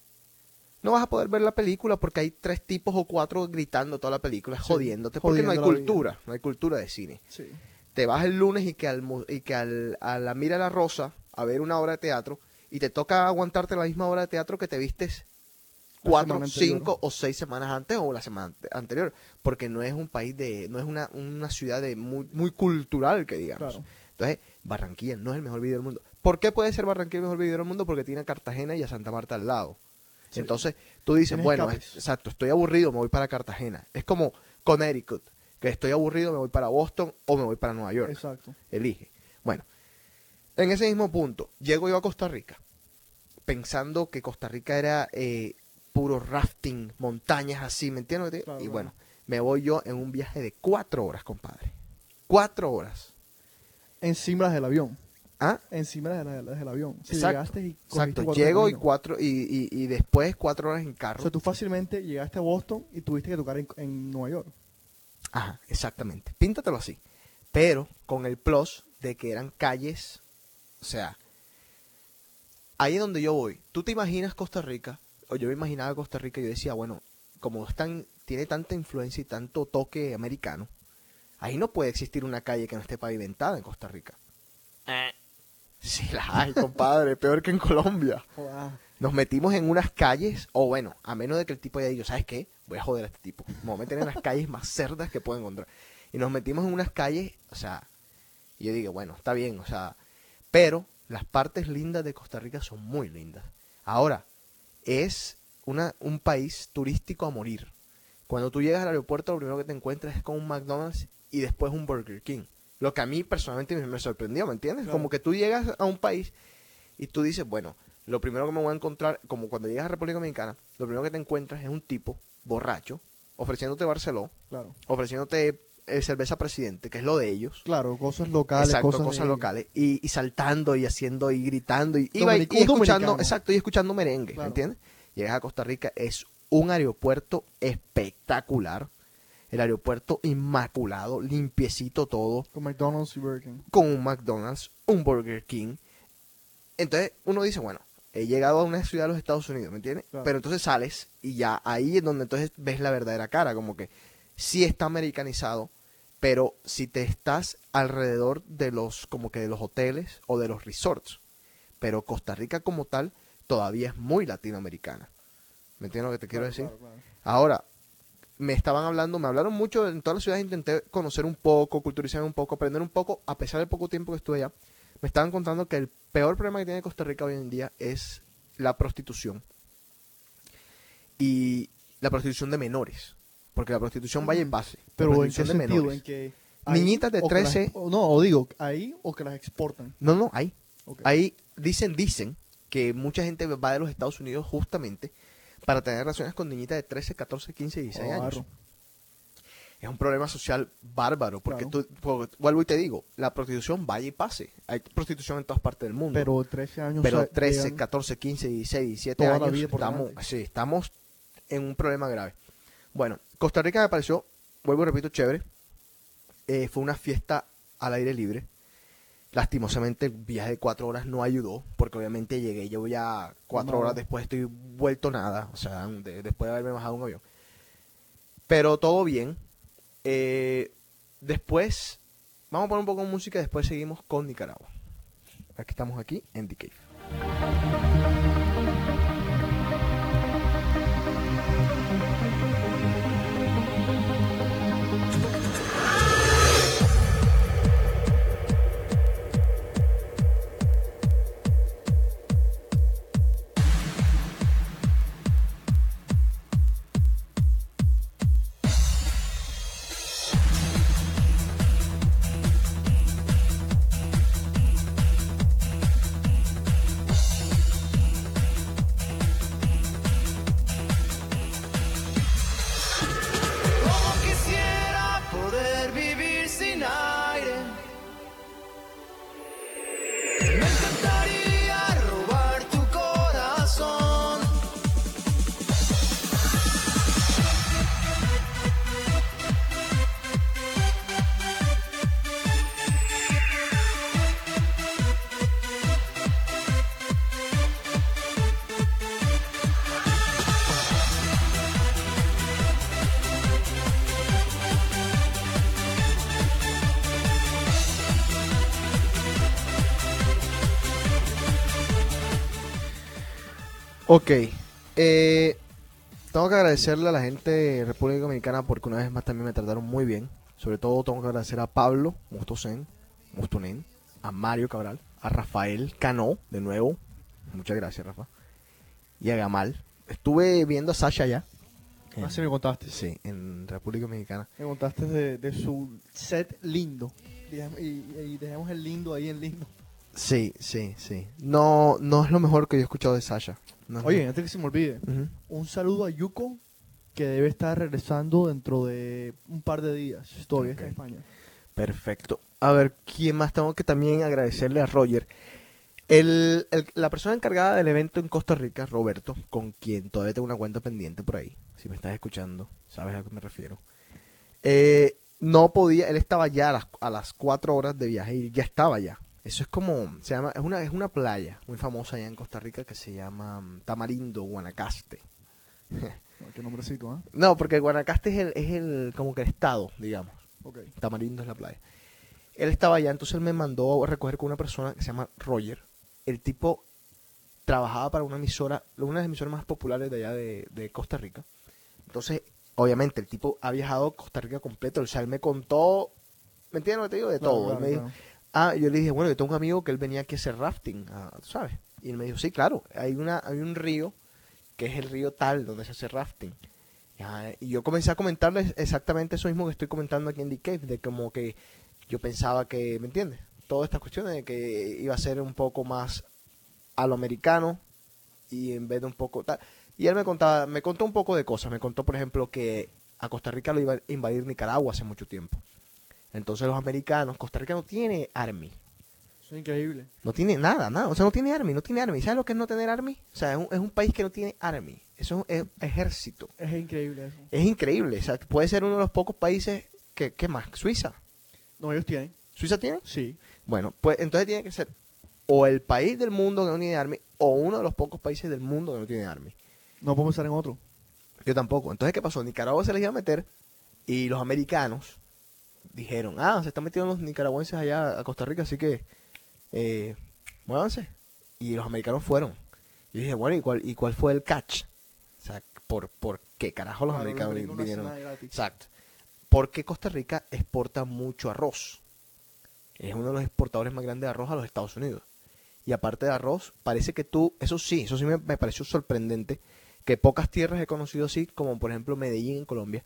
no vas a poder ver la película porque hay tres tipos o cuatro gritando toda la película, Sí, jodiéndote, porque no hay vida. cultura, no hay cultura de cine. Sí. Te vas el lunes y que, al, y que al, a la Mira la Rosa a ver una obra de teatro y te toca aguantarte la misma obra de teatro que te vistes cuatro, cinco o seis semanas antes o la semana ante- anterior, porque no es un país de, no es una, una ciudad de muy, muy cultural que digamos. Claro. Entonces, Barranquilla no es el mejor video del mundo. ¿Por qué puede ser Barranquilla el mejor video del mundo? Porque tiene a Cartagena y a Santa Marta al lado. Entonces, tú dices, bueno, es- exacto, estoy aburrido, me voy para Cartagena. Es como Connecticut, que estoy aburrido, me voy para Boston o me voy para Nueva York. Exacto. Elige. Bueno, en ese mismo punto, llego yo a Costa Rica, pensando que Costa Rica era eh, puro rafting, montañas así, ¿me entiendes? Claro, y bueno, me voy yo en un viaje de cuatro horas, compadre. Cuatro horas. Encima del avión. ¿Ah? Encima de la- del avión. Si Exacto. llegaste y Exacto, cuatro llego y cuatro y, y, y después cuatro horas en O carro. sea, tú fácilmente llegaste a Boston y tuviste que tocar en, en Nueva York. Ajá, exactamente. Píntatelo así. Pero con el plus de que eran calles, o sea, ahí es donde yo voy. Tú te imaginas Costa Rica, o yo me imaginaba Costa Rica y yo decía, bueno, como es tan- tiene tanta influencia y tanto toque americano, ahí no puede existir una calle que no esté pavimentada en Costa Rica. Sí, la hay, compadre, peor que en Colombia. Nos metimos en unas calles, o bueno, a menos de que el tipo haya dicho, ¿sabes qué? Voy a joder a este tipo. Me voy a meter en las calles más cerdas que puedo encontrar. Y nos metimos en unas calles, o sea, y yo digo, bueno, está bien, o sea, pero las partes lindas de Costa Rica son muy lindas. Ahora, es una, un país turístico a morir. Cuando tú llegas al aeropuerto, lo primero que te encuentras es con un McDonald's y después un Burger King. Lo que a mí personalmente me, me sorprendió, ¿me entiendes? Claro. Como que tú llegas a un país y tú dices, bueno, lo primero que me voy a encontrar, como cuando llegas a República Dominicana, lo primero que te encuentras es un tipo borracho ofreciéndote Barceló, Claro. ofreciéndote eh, cerveza presidente, que es lo de ellos. Claro, cosas locales, Exacto, cosas, locales. Y, y saltando y haciendo y gritando y, iba y- escuchando, dominicano. exacto, y escuchando merengue, ¿me Claro. entiendes? Llegas a Costa Rica, es un aeropuerto espectacular. El aeropuerto inmaculado, limpiecito todo, Con McDonald's y Burger King. con un McDonald's, un Burger King. Entonces uno dice, bueno, he llegado a una ciudad de los Estados Unidos, ¿me entiendes? Claro. Pero entonces sales y ya ahí es donde entonces ves la verdadera cara, como que sí está americanizado, pero si te estás alrededor de los como que de los hoteles o de los resorts, pero Costa Rica como tal todavía es muy latinoamericana. ¿Me entiendes lo que te quiero Claro, decir? claro. Ahora, me estaban hablando, me hablaron mucho, en todas las ciudades intenté conocer un poco, culturizarme un poco, aprender un poco, a pesar del poco tiempo que estuve allá. Me estaban contando que el peor problema que tiene Costa Rica hoy en día es la prostitución. Y la prostitución de menores. Porque la prostitución vaya pase. La Pero ¿en qué prostitución de sentido? menores. ¿En que Niñitas de o que las- 13. o no, o digo, ahí o que las exportan. No, no. Ok. Ahí dicen, dicen que mucha gente va de los Estados Unidos justamente para tener relaciones con niñitas de 13, 14, 15, 16 años. Es un problema social bárbaro, porque Claro. tú, porque, vuelvo y te digo, la prostitución vaya y pase. Hay prostitución en todas partes del mundo. Pero 13 años. Pero o sea, 13, llegan- 14, 15, 16, 17 Toda la años, estamos, sí, estamos en un problema grave. Bueno, Costa Rica me pareció, vuelvo y repito, chévere. Eh, fue una fiesta al aire libre. Lastimosamente el viaje de cuatro horas no ayudó, porque obviamente llegué, yo ya cuatro No. horas después estoy vuelto nada, o sea, de- después de haberme bajado un avión. Pero todo bien. Eh, después, vamos a poner un poco de música y después seguimos con Nicaragua. Aquí estamos aquí en The Cave. Ok. eh, tengo que agradecerle a la gente de República Dominicana porque una vez más también me trataron muy bien. Sobre todo tengo que agradecer a Pablo Mustosen, Mustonen, a Mario Cabral, a Rafael Cano, de nuevo. Muchas gracias, Rafa. Y a Gamal. Estuve viendo a Sasha ya. Ah, sí me contaste. Sí, en República Mexicana. Me contaste de, de su set lindo. Y, y dejamos el lindo ahí en lindo. Sí, sí, sí. No, no es lo mejor que yo he escuchado de Sasha. No Oye, antes que se me olvide, un saludo a Yuko, que debe estar regresando dentro de un par de días. Todavía está en. España. Perfecto. A ver, ¿quién más? Tengo que también agradecerle a Roger. El, el- la persona encargada del evento en Costa Rica, Roberto, con quien todavía tengo una cuenta pendiente por ahí, si me estás escuchando, sabes a qué me refiero. Eh, no podía, él estaba ya a las, a las cuatro horas de viaje y ya estaba ya. Eso es como, se llama, es una, es una playa muy famosa allá en Costa Rica que se llama mm, Tamarindo, Guanacaste. Qué nombrecito, ¿ah? No, porque Guanacaste es el, es el, como que el estado, digamos. Ok. Tamarindo es la playa. Él estaba allá, entonces él me mandó a recoger con una persona que se llama Roger. El tipo trabajaba para una emisora, una de las emisoras más populares de allá de, de Costa Rica. Entonces, obviamente, el tipo ha viajado Costa Rica completo. O sea, él me contó, ¿me entiendes lo que te digo? De todo. Él claro, me dijo, claro. Ah, yo le dije, bueno, yo tengo un amigo que él venía aquí a hacer rafting, ah, ¿sabes? Y él me dijo, sí, claro, hay, una, hay un río que es el río tal donde se hace rafting. Y yo comencé a comentarles exactamente eso mismo que estoy comentando aquí en The Cave, de como que yo pensaba que, ¿me entiendes? Todas estas cuestiones de que iba a ser un poco más a lo americano y en vez de un poco tal. Y él me contaba, me contó un poco de cosas. Me contó, por ejemplo, que a Costa Rica lo iba a invadir Nicaragua hace mucho tiempo. Entonces los americanos, Costa Rica no tiene army. Eso es increíble. No tiene nada, nada. O sea, no tiene army, no tiene army. ¿Sabes lo que es no tener army? O sea, es un, es un país que no tiene army. Eso es, es ejército. Es increíble eso. Es increíble. O sea, puede ser uno de los pocos países que, ¿qué más? Suiza. No, ellos tienen. ¿Suiza tiene? Sí. Bueno, pues entonces tiene que ser o el país del mundo que no tiene army o uno de los pocos países del mundo que no tiene army. No podemos estar en otro. Yo tampoco. Entonces, ¿qué pasó? Nicaragua se les iba a meter y los americanos dijeron, ah, se están metiendo los nicaragüenses allá a Costa Rica, así que eh, muévanse. Y los americanos fueron. Y dije, bueno, ¿y cuál, ¿y cuál fue el catch? O sea, ¿por, por qué carajo los americanos vinieron? Exacto. Porque Costa Rica exporta mucho arroz. Es uno de los exportadores más grandes de arroz a los Estados Unidos. Y aparte de arroz, parece que tú, eso sí, eso sí me, me pareció sorprendente, que pocas tierras he conocido así, como por ejemplo Medellín en Colombia.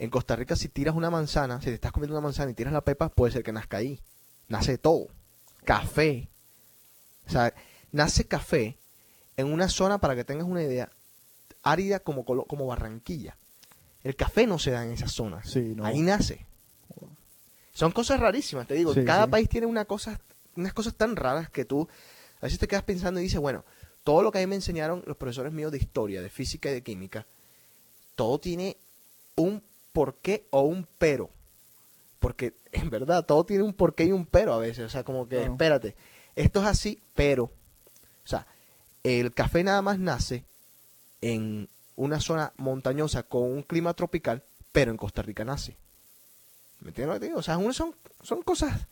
En Costa Rica, si tiras una manzana, si te estás comiendo una manzana y tiras la pepa, puede ser que nazca ahí. Nace todo. Café. O sea, nace café en una zona, para que tengas una idea, árida como, como Barranquilla. El café no se da en esas zonas. Sí, no. Ahí nace. Son cosas rarísimas, te digo. Sí, Cada sí. país tiene una cosa, unas cosas tan raras que tú a veces te quedas pensando y dices, bueno, todo lo que a mí me enseñaron los profesores míos de historia, de física y de química, todo tiene un porqué o un pero. Porque en verdad todo tiene un porqué y un pero a veces. O sea, como que, Claro. espérate, esto es así, pero. O sea, el café nada más nace en una zona montañosa con un clima tropical, pero en Costa Rica nace. ¿Me entiendes lo que te digo? O sea, son, son cosas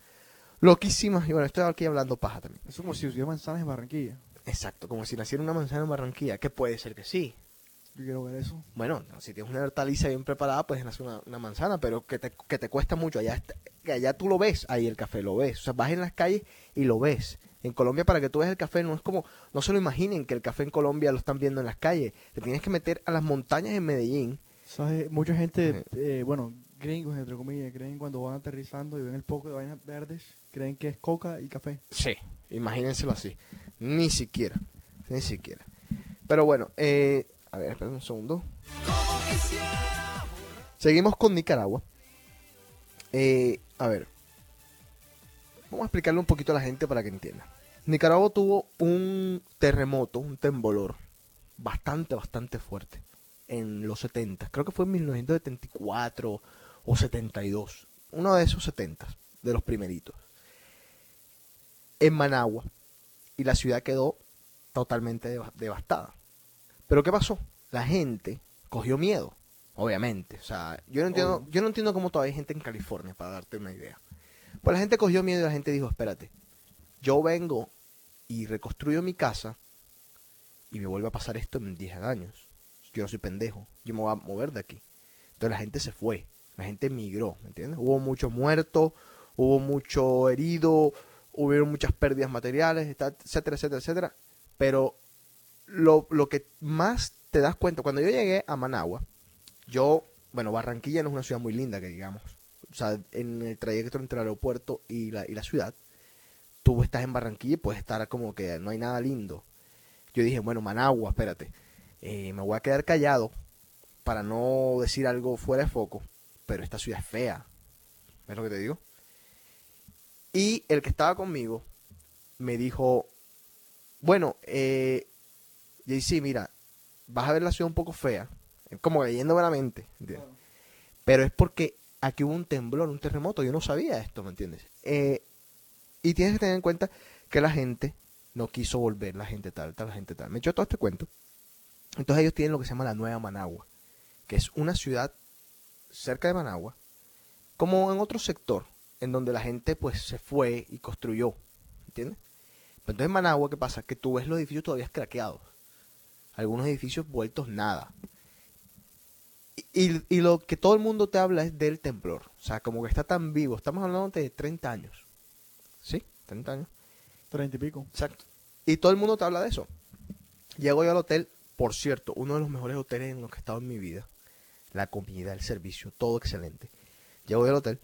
loquísimas. Y bueno, estoy aquí hablando paja también. Es como si hubiera manzanas en Barranquilla. Exacto, como si naciera una manzana en Barranquilla, que puede ser que sí. Yo quiero ver eso. Bueno, no, si tienes una hortaliza bien preparada, puedes nacer una, una manzana, pero que te, que te cuesta mucho. Allá, está- allá tú lo ves, ahí el café lo ves. O sea, vas en las calles y lo ves. En Colombia, para que tú veas el café, no es como, no se lo imaginen que el café en Colombia lo están viendo en las calles. Te tienes que meter a las montañas en Medellín. ¿Sabes? Mucha gente, eh, bueno, gringos, entre comillas, creen cuando van aterrizando y ven el poco de vainas verdes, creen que es coca y café. Sí, imagínenselo así. Ni siquiera, ni siquiera. Pero bueno, eh, a ver, espera un segundo. Seguimos con Nicaragua. Eh, a ver, vamos a explicarle un poquito a la gente para que entienda. Nicaragua tuvo un terremoto, un temblor bastante, bastante fuerte en los 70. Creo que fue en 1974 o 72. Uno de esos 70, de los primeritos. En Managua. Y la ciudad quedó totalmente deva- devastada. Pero ¿qué pasó? La gente cogió miedo, obviamente. O sea, yo no entiendo, yo no entiendo cómo todavía hay gente en California, para darte una idea. Pues la gente cogió miedo y la gente dijo, espérate, yo vengo y reconstruyo mi casa y me vuelve a pasar esto en 10 años. Yo no soy pendejo, yo me voy a mover de aquí. Entonces la gente se fue, la gente emigró, ¿me entiendes? Hubo mucho muerto, hubo mucho herido, hubieron muchas pérdidas materiales, etcétera, etcétera, etcétera. Pero lo, lo que más te das cuenta, cuando yo llegué a Managua, yo, bueno, Barranquilla no es una ciudad muy linda, que digamos. O sea, en el trayecto entre el aeropuerto y la, y la ciudad, tú estás en Barranquilla y puedes estar como que no hay nada lindo. Yo dije, bueno, Managua, espérate, eh, me voy a quedar callado para no decir algo fuera de foco, pero esta ciudad es fea. ¿Ves lo que te digo? Y el que estaba conmigo me dijo, bueno, eh, JC, mira, vas a ver la ciudad un poco fea, como leyéndome la mente, ¿entiendes? Pero es porque aquí hubo un temblor, un terremoto, yo no sabía esto, ¿me entiendes? Eh, y tienes que tener en cuenta que la gente no quiso volver, la gente tal, tal, la gente tal. Me echó todo este cuento. Entonces ellos tienen lo que se llama la Nueva Managua, que es una ciudad cerca de Managua, como en otro sector, en donde la gente pues se fue y construyó, ¿entiendes? Pero entonces en Managua, ¿qué pasa? Que tú ves los edificios todavía craqueados, algunos edificios vueltos nada. Y, y- lo que todo el mundo te habla es del temblor, o sea, como que está tan vivo, estamos hablando de 30 años, ¿sí? 30 años. Treinta y pico. Exacto. Y todo el mundo te habla de eso. Llego yo al hotel, por cierto, uno de los mejores hoteles en los que he estado en mi vida. La comida, el servicio, todo excelente. Llego yo al hotel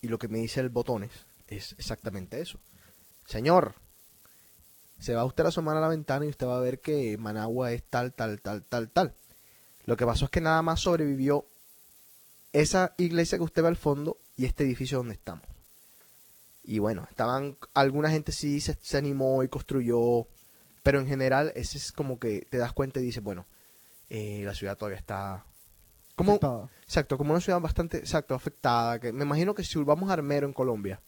y lo que me dice el botones es exactamente eso. Señor, se va usted a asomar a la ventana y usted va a ver que Managua es tal, tal, tal, tal, tal. Lo que pasó es que nada más sobrevivió esa iglesia que usted ve al fondo y este edificio donde estamos. Y bueno, estaban, alguna gente sí se, se animó y construyó, pero en general ese es como que te das cuenta y dices, bueno, eh, la ciudad todavía está como Afectada. exacto, como una ciudad bastante exacto afectada, que me imagino que si vamos a Armero en Colombia,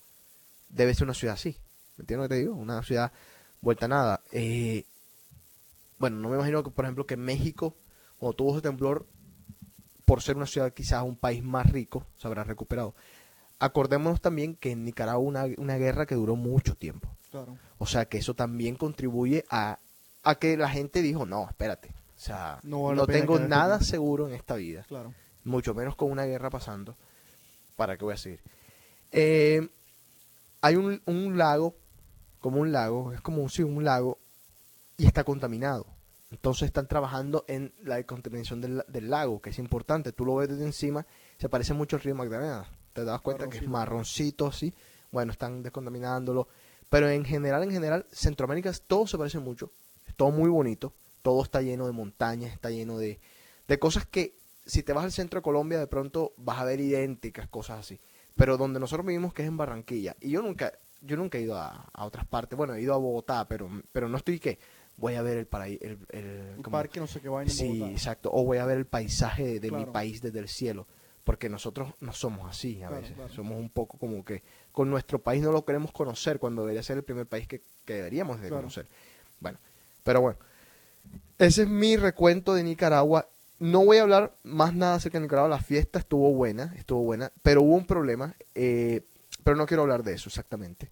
debe ser una ciudad así. ¿Me entiendes lo que te digo? Una ciudad vuelta a nada. Eh, bueno, no me imagino que por ejemplo que México cuando tuvo ese temblor por ser una ciudad quizás un país más rico, se habrá recuperado. Acordémonos también que en Nicaragua una, una guerra que duró mucho tiempo. Claro. O sea que eso también contribuye a, a que la gente dijo, no, espérate. O sea, No no, vale tengo nada aquí". seguro en esta vida. Claro. Mucho menos con una guerra pasando. ¿Para qué voy a seguir? Eh, hay un, un lago, como un lago, es como un, sí, un lago, y está contaminado. Entonces están trabajando en la contaminación del, del lago, que es importante. Tú lo ves desde encima, se parece mucho al río Magdalena. Te das cuenta que es marroncito, así. Bueno, están descontaminándolo. Pero en general, en general, Centroamérica todo se parece mucho. Es todo muy bonito. Todo está lleno de montañas, está lleno de, de cosas que si te vas al centro de Colombia de pronto vas a ver idénticas, cosas así. Pero donde nosotros vivimos, que es en Barranquilla. Y yo nunca, yo nunca he ido a, a otras partes. Bueno, he ido a Bogotá, pero, pero no estoy que voy a ver el paraíso. El, el- como- parque, no sé qué vaina Sí, Bogotá. exacto. O voy a ver el paisaje de, de mi país desde el cielo. Porque nosotros no somos así a Claro, veces. claro. Somos un poco como que con nuestro país no lo queremos conocer cuando debería ser el primer país que, que deberíamos de conocer. Bueno, pero bueno. Ese es mi recuento de Nicaragua. No voy a hablar más nada acerca de Nicaragua. La fiesta estuvo buena, estuvo buena, pero hubo un problema. eh, pero no quiero hablar de eso exactamente.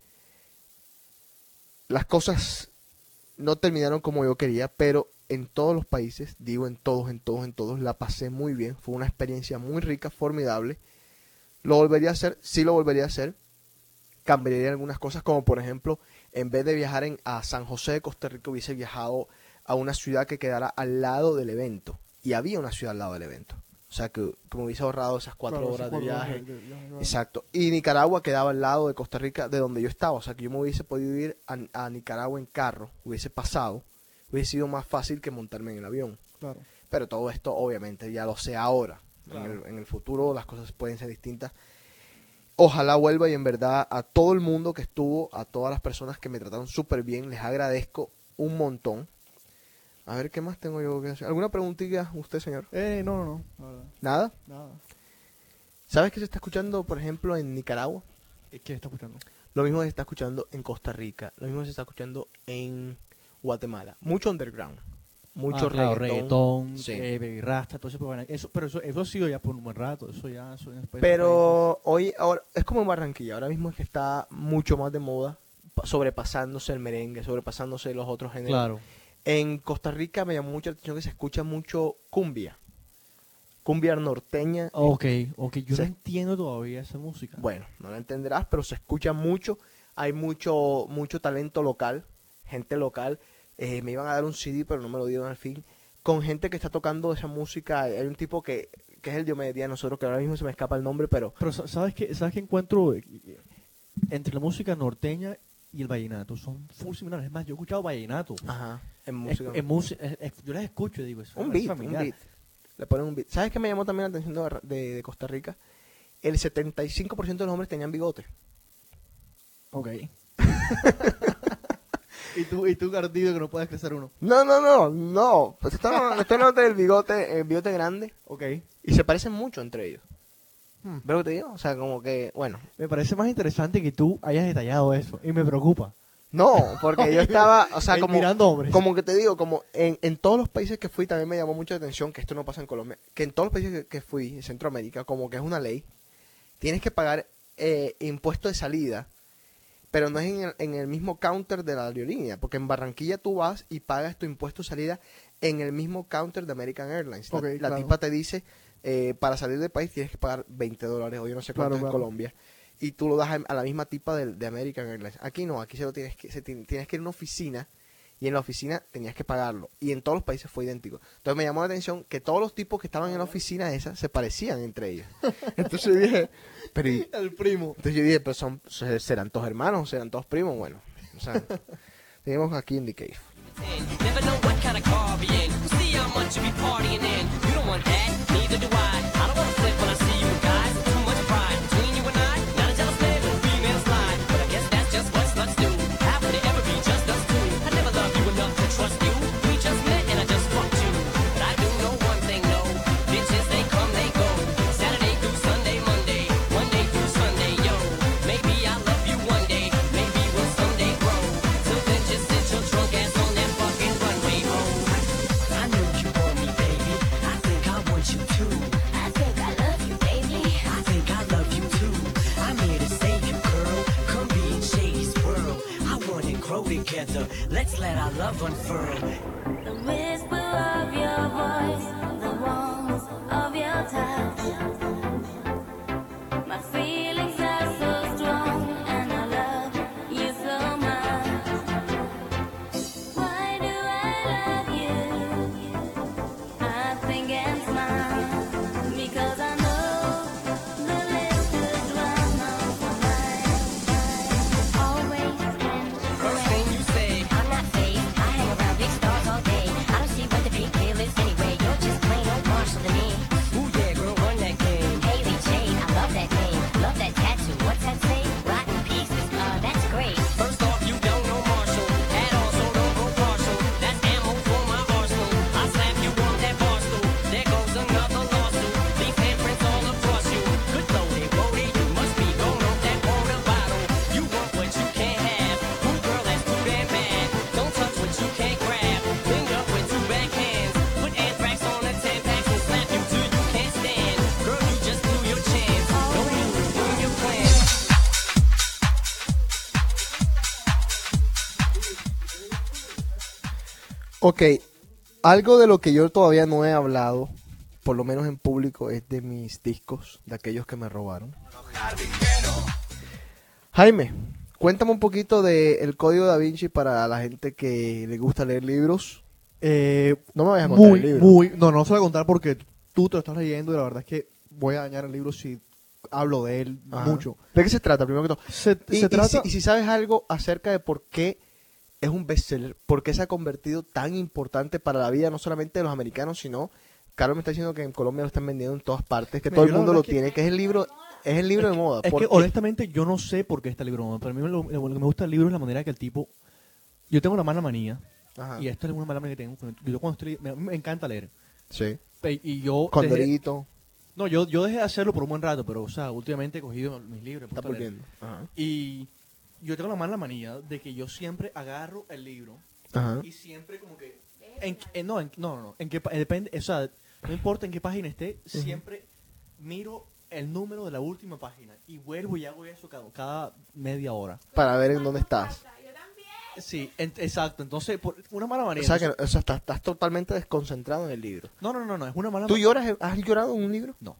Las cosas no terminaron como yo quería, pero en todos los países, digo en todos, en todos, en todos, la pasé muy bien. Fue una experiencia muy rica, formidable. Lo volvería a hacer, sí lo volvería a hacer. Cambiaría algunas cosas, como por ejemplo, en vez de viajar en, a San José de Costa Rica, hubiese viajado a una ciudad que quedara al lado del evento. Y había una ciudad al lado del evento. O sea, que, que me hubiese ahorrado esas cuatro Claro, horas de viaje. de. Exacto. Y Nicaragua quedaba al lado de Costa Rica, de donde yo estaba. O sea, que yo me hubiese podido ir a, a Nicaragua en carro, hubiese pasado, hubiese sido más fácil que montarme en el avión. Claro. Pero todo esto, obviamente, ya lo sé ahora. Claro. En, el, en el futuro las cosas pueden ser distintas. Ojalá vuelva y en verdad a todo el mundo que estuvo, a todas las personas que me trataron súper bien, les agradezco un montón. A ver, ¿qué más tengo yo que hacer? ¿Alguna preguntilla usted, señor? Eh, no, no, no. ¿Nada? Nada. ¿Sabes qué se está escuchando, por ejemplo, en Nicaragua? ¿Qué está escuchando? Lo mismo se está escuchando en Costa Rica, lo mismo se está escuchando en Guatemala. Mucho underground, mucho Ah, claro, reggaetón. reggaetón, Sí. eh, rasta, todo eso, eso, pero eso, eso ha sido ya por un buen rato, eso ya eso ya Pero hoy, ahora, es como en Barranquilla, ahora mismo es que está mucho más de moda, pa- sobrepasándose el merengue, sobrepasándose los otros géneros. Claro. En Costa Rica me llamó mucho la atención que se escucha mucho cumbia, cumbia norteña. Ok, ok, yo Se- no entiendo todavía esa música. Bueno, no la entenderás, pero se escucha mucho hay mucho, mucho talento local, gente local. Eh, me iban a dar un CD, pero no me lo dieron al fin. Con gente que está tocando esa música. Hay un tipo que, que es el Diomedes nosotros, que ahora mismo se me escapa el nombre, pero Pero sa- ¿sabes qué, ¿sabes qué encuentro eh, entre la música norteña y el vallenato? Son full similares. Es más, yo he escuchado vallenato. Ajá, en música. en música- es- es- yo las escucho y digo, eso un es beat, un beat. Le ponen un beat. ¿Sabes qué me llamó también la atención de, de- de Costa Rica? El 75% de los hombres tenían bigote. Ok. y tú, y tú gardido que no puedes crecer uno. No, no, no, no. Pues estoy hablando estoy hablando del bigote, el bigote grande. Ok. Y se parecen mucho entre ellos. Hmm. ¿Ves lo que te digo? O sea, como que, bueno. Me parece más interesante que tú hayas detallado eso. Y me preocupa. No, porque yo estaba, o sea, como, mirando hombres. como que te digo, como en, en todos los países que fui también me llamó mucho la atención, que esto no pasa en Colombia, que en todos los países que, que fui, en Centroamérica, como que es una ley, tienes que pagar eh, impuesto de salida, pero no es en el, en el mismo counter de la aerolínea, porque en Barranquilla tú vas y pagas tu impuesto de salida en el mismo counter de American Airlines. La, claro. tipa te dice, eh, para salir del país tienes que pagar 20 dólares o yo no sé cuánto Claro, en claro. Colombia. Y tú lo das a, a la misma tipa del- de, American Airlines. Aquí no, aquí se lo tienes que, se ti- tienes que ir a una oficina y en la oficina tenías que pagarlo. Y en todos los países fue idéntico. Entonces me llamó la atención que todos los tipos que estaban en la oficina esa se parecían entre ellos. Entonces yo dije, pero y- El primo. entonces yo dije, pero son, se- serán todos hermanos, serán todos primos, bueno. O sea, tenemos aquí en The Cave. Grow together. Let's let our love unfurl. The whisper of your voice, Ok, algo de lo que yo todavía no he hablado, por lo menos en público, es de mis discos, de aquellos que me robaron. Jaime, cuéntame un poquito del código da Vinci para la gente que le gusta leer libros. Eh, No me vayas a contar muy, el libro. muy. No, no se voy a contar porque tú te lo estás leyendo y la verdad es que voy a dañar el libro si hablo de él Ajá. mucho. ¿De qué se trata, primero que todo? Se, Y, se y trata. si, y si sabes algo acerca de por qué es un bestseller, por qué se ha convertido tan importante para la vida no solamente de los americanos, sino, Carlos me está diciendo que en Colombia lo están vendiendo en todas partes, que Mira, todo el mundo lo es que- tiene, que es el libro, es el libro de moda. Es ¿Por que honestamente yo no sé por qué está el libro. Para mí lo, lo que me gusta del libro es la manera que el tipo... Yo tengo una mala manía. Ajá. Y esto es una mala manía que tengo. Yo cuando estoy... Me, me encanta leer. Sí. Pe- Y yo... Con dejé- Dorito, no, yo, yo dejé de hacerlo por un buen rato, pero, o sea, últimamente he cogido mis libros. está volviendo. Ajá. Y yo tengo la mala manía de que yo siempre agarro el libro Ajá. y siempre como que... En, en- no, en- no, no, no, en pa- depende, o sea, no importa en qué página esté, siempre miro el número de la última página y vuelvo y hago eso cada, cada media hora. Para ver en dónde estás. Sí, en- exacto, entonces, por una mala O manera. sea, que o sea, estás, estás totalmente desconcentrado en el libro. no, no, no, no, es una mala ¿Tú lloras, has llorado en un libro? No.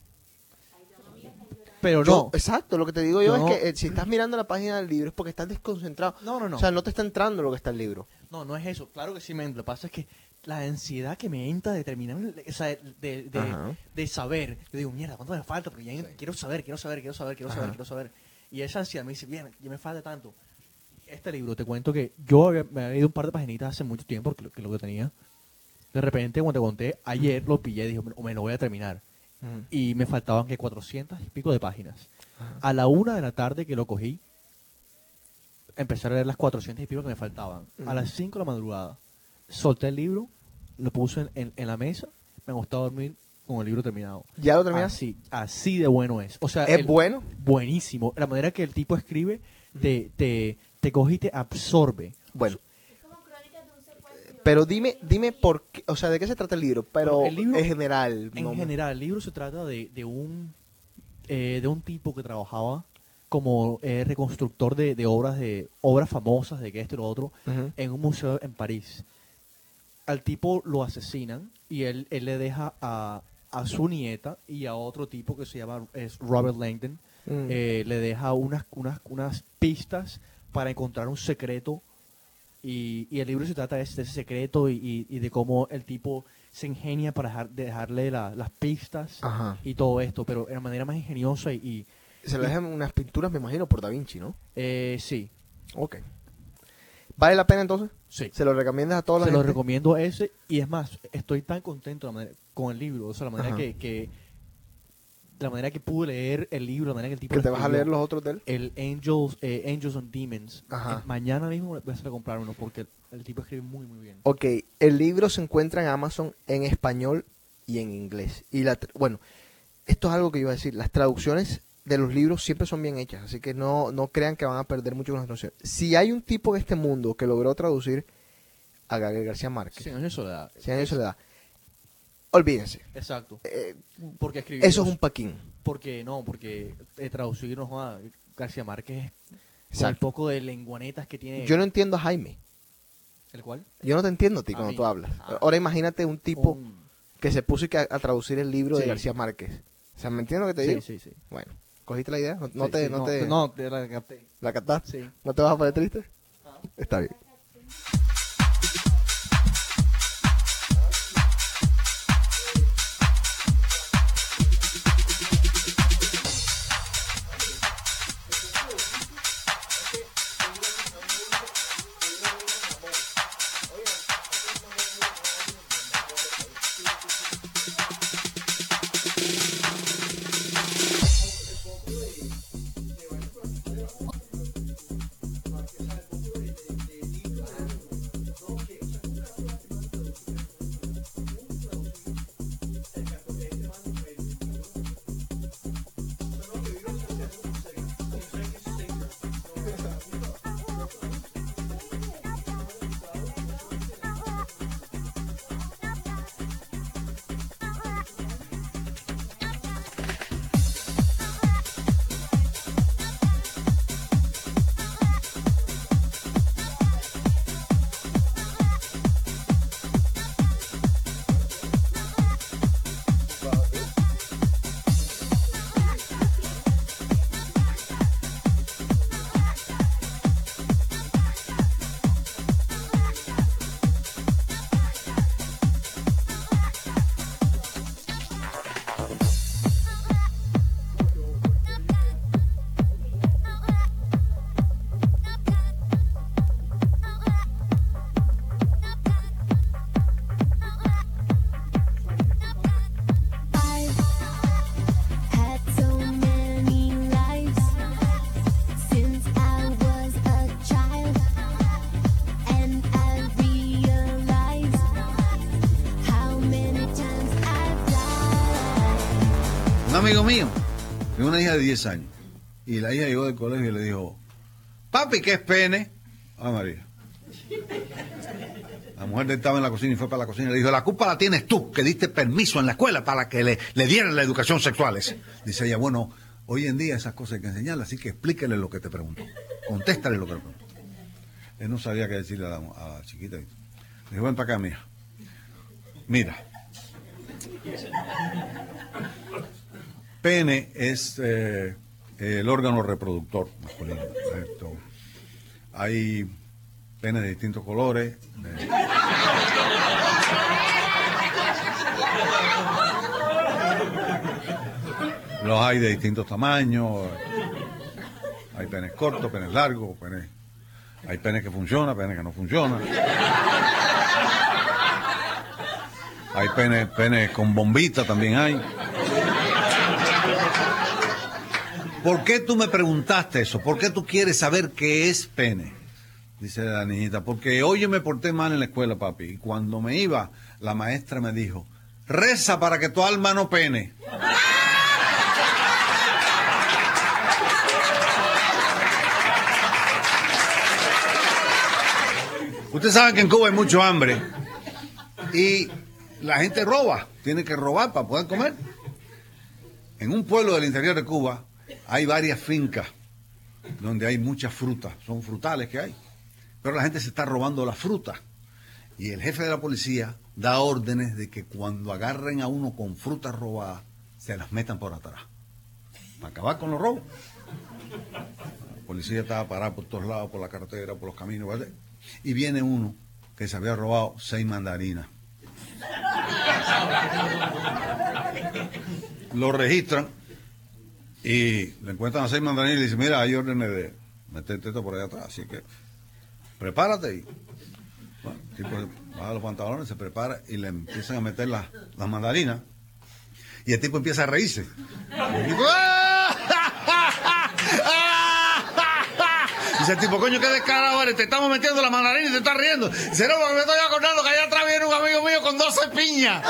Pero Yo- no. Exacto, lo que te digo yo, Yo es que eh, si estás mirando la página del libro es porque estás desconcentrado. No, no, no. O sea, no te está entrando lo que está el libro. No, no es eso. Claro que sí, men. Lo que pasa es que la ansiedad que me entra de terminar, o sea, de, de, de saber. Yo digo, mierda, ¿cuánto me falta? Porque ya quiero saber, quiero saber, quiero saber, quiero saber, quiero saber. Y esa ansiedad me dice, bien, ya me falta tanto. Este libro, te cuento que yo había- me había leído un par de paginitas hace mucho tiempo, que lo que, lo que tenía. De repente, cuando te conté, ayer lo pillé y dije, me, me lo voy a terminar. Y me faltaban que 400 y pico de páginas. A la una de la tarde que lo cogí, empecé a leer las 400 y pico que me faltaban. A las 5 de la madrugada, solté el libro, lo puse en, en- en la mesa, me gustaba dormir con el libro terminado. ¿Ya lo terminaste? Así, así de bueno es. O sea, ¿Es el- bueno? Buenísimo. La manera que el tipo escribe te, te, te coge y te absorbe. Bueno. Pero dime, dime por qué, o sea, ¿de qué se trata el libro? Pero El libro- en general. En no- general, el libro se trata de, de un eh, de un tipo que trabajaba como eh, reconstructor de, de obras de obras famosas de que esto y lo otro en un museo en París. Al tipo lo asesinan y él, él le deja a, a su nieta y a otro tipo que se llama es Robert Langdon Mm. eh, le deja unas, unas, unas pistas para encontrar un secreto y, y el libro se trata de ese, de ese secreto y, y- de cómo el tipo se ingenia para dejar- dejarle la- las pistas Ajá. y todo esto, pero de la manera más ingeniosa y... y- Se le dejan unas pinturas, me imagino, por Da Vinci, ¿no? eh, sí, Ok. ¿Vale la pena entonces? sí. ¿Se lo recomiendas a toda la Se lo recomiendo ese y es más, estoy tan contento la manera- con el libro, o sea, la manera que, que- la manera que pude leer el libro, la manera que el tipo ¿Que te vas a escribió. leer los otros de él? el Angels, eh, Angels and Demons. Ajá. Eh, mañana mismo voy a hacer a comprar uno porque el, el tipo escribe muy, muy bien. Ok, el libro se encuentra en Amazon en español y en inglés. Y la, bueno, esto es algo que iba a decir. Las traducciones de los libros siempre son bien hechas, así que no, no crean que van a perder mucho con las traducciones. Si hay un tipo en este mundo que logró traducir a Gabriel García Márquez, Cien años de soledad. Cien años de soledad, olvídense. Exacto. Eh, Porque escribir. eso es un paquín. Porque no, porque eh, traducir no joda, García Márquez con el poco de lenguanetas que tiene. Yo no entiendo a Jaime. ¿El cual? Yo no te entiendo a ti A cuando tú hablas. Ah. Ahora imagínate un tipo Un- que se puso a, a traducir el libro de Sí. García Márquez. O sea, ¿me entiendes lo que te Sí, digo? sí, sí. Bueno, ¿cogiste la idea? No, no Sí, te, sí, no, te, No, te la capté. ¿La captaste? Sí. ¿No te vas a poner triste? Está bien. 10 años. Y la hija llegó del colegio y le dijo, papi, ¿qué es pene? Ah, María. La mujer estaba en la cocina y fue para la cocina y le dijo, la culpa la tienes tú, que diste permiso en la escuela para que le, le dieran la educación sexual. esa". Dice ella, bueno, hoy en día esas cosas hay que enseñarlas, así que explíquele lo que te preguntó. Contéstale lo que le preguntó. Él no sabía qué decirle a la, a la chiquita. Le dijo, ven para acá, mija. Mira, pene es eh, el órgano reproductor masculino. Hay penes de distintos colores. los hay de distintos tamaños. Hay penes cortos, penes largos, penes, hay penes que funcionan, penes que no funcionan. Hay penes, penes con bombita también hay. ¿Por qué tú me preguntaste eso? ¿Por qué tú quieres saber qué es pene? Dice la niñita, porque hoy yo me porté mal en la escuela, papi. Y cuando me iba, la maestra me dijo, reza para que tu alma no pene. Ustedes saben que en Cuba hay mucho hambre y la gente roba, tiene que robar para poder comer. En un pueblo del interior de Cuba hay varias fincas donde hay muchas frutas, son frutales que hay, pero la gente se está robando la fruta. Y el jefe de la policía da órdenes de que cuando agarren a uno con frutas robadas, se las metan por atrás, para acabar con los robos. La policía estaba parada por todos lados, por la carretera, por los caminos, ¿vale? y viene uno que se había robado seis mandarinas. Lo registran y le encuentran a seis mandarinas y le dicen, mira, hay órdenes de meterte esto por allá atrás, así que prepárate y bueno, el tipo baja los pantalones, se prepara y le empiezan a meter las, las mandarinas y el tipo empieza a reírse. Y el tipo, Dice el tipo, coño, qué descarado eres, te estamos metiendo la mandarina y te estás riendo. Dice, no, porque me estoy acordando que allá atrás viene un amigo mío con 12 piñas.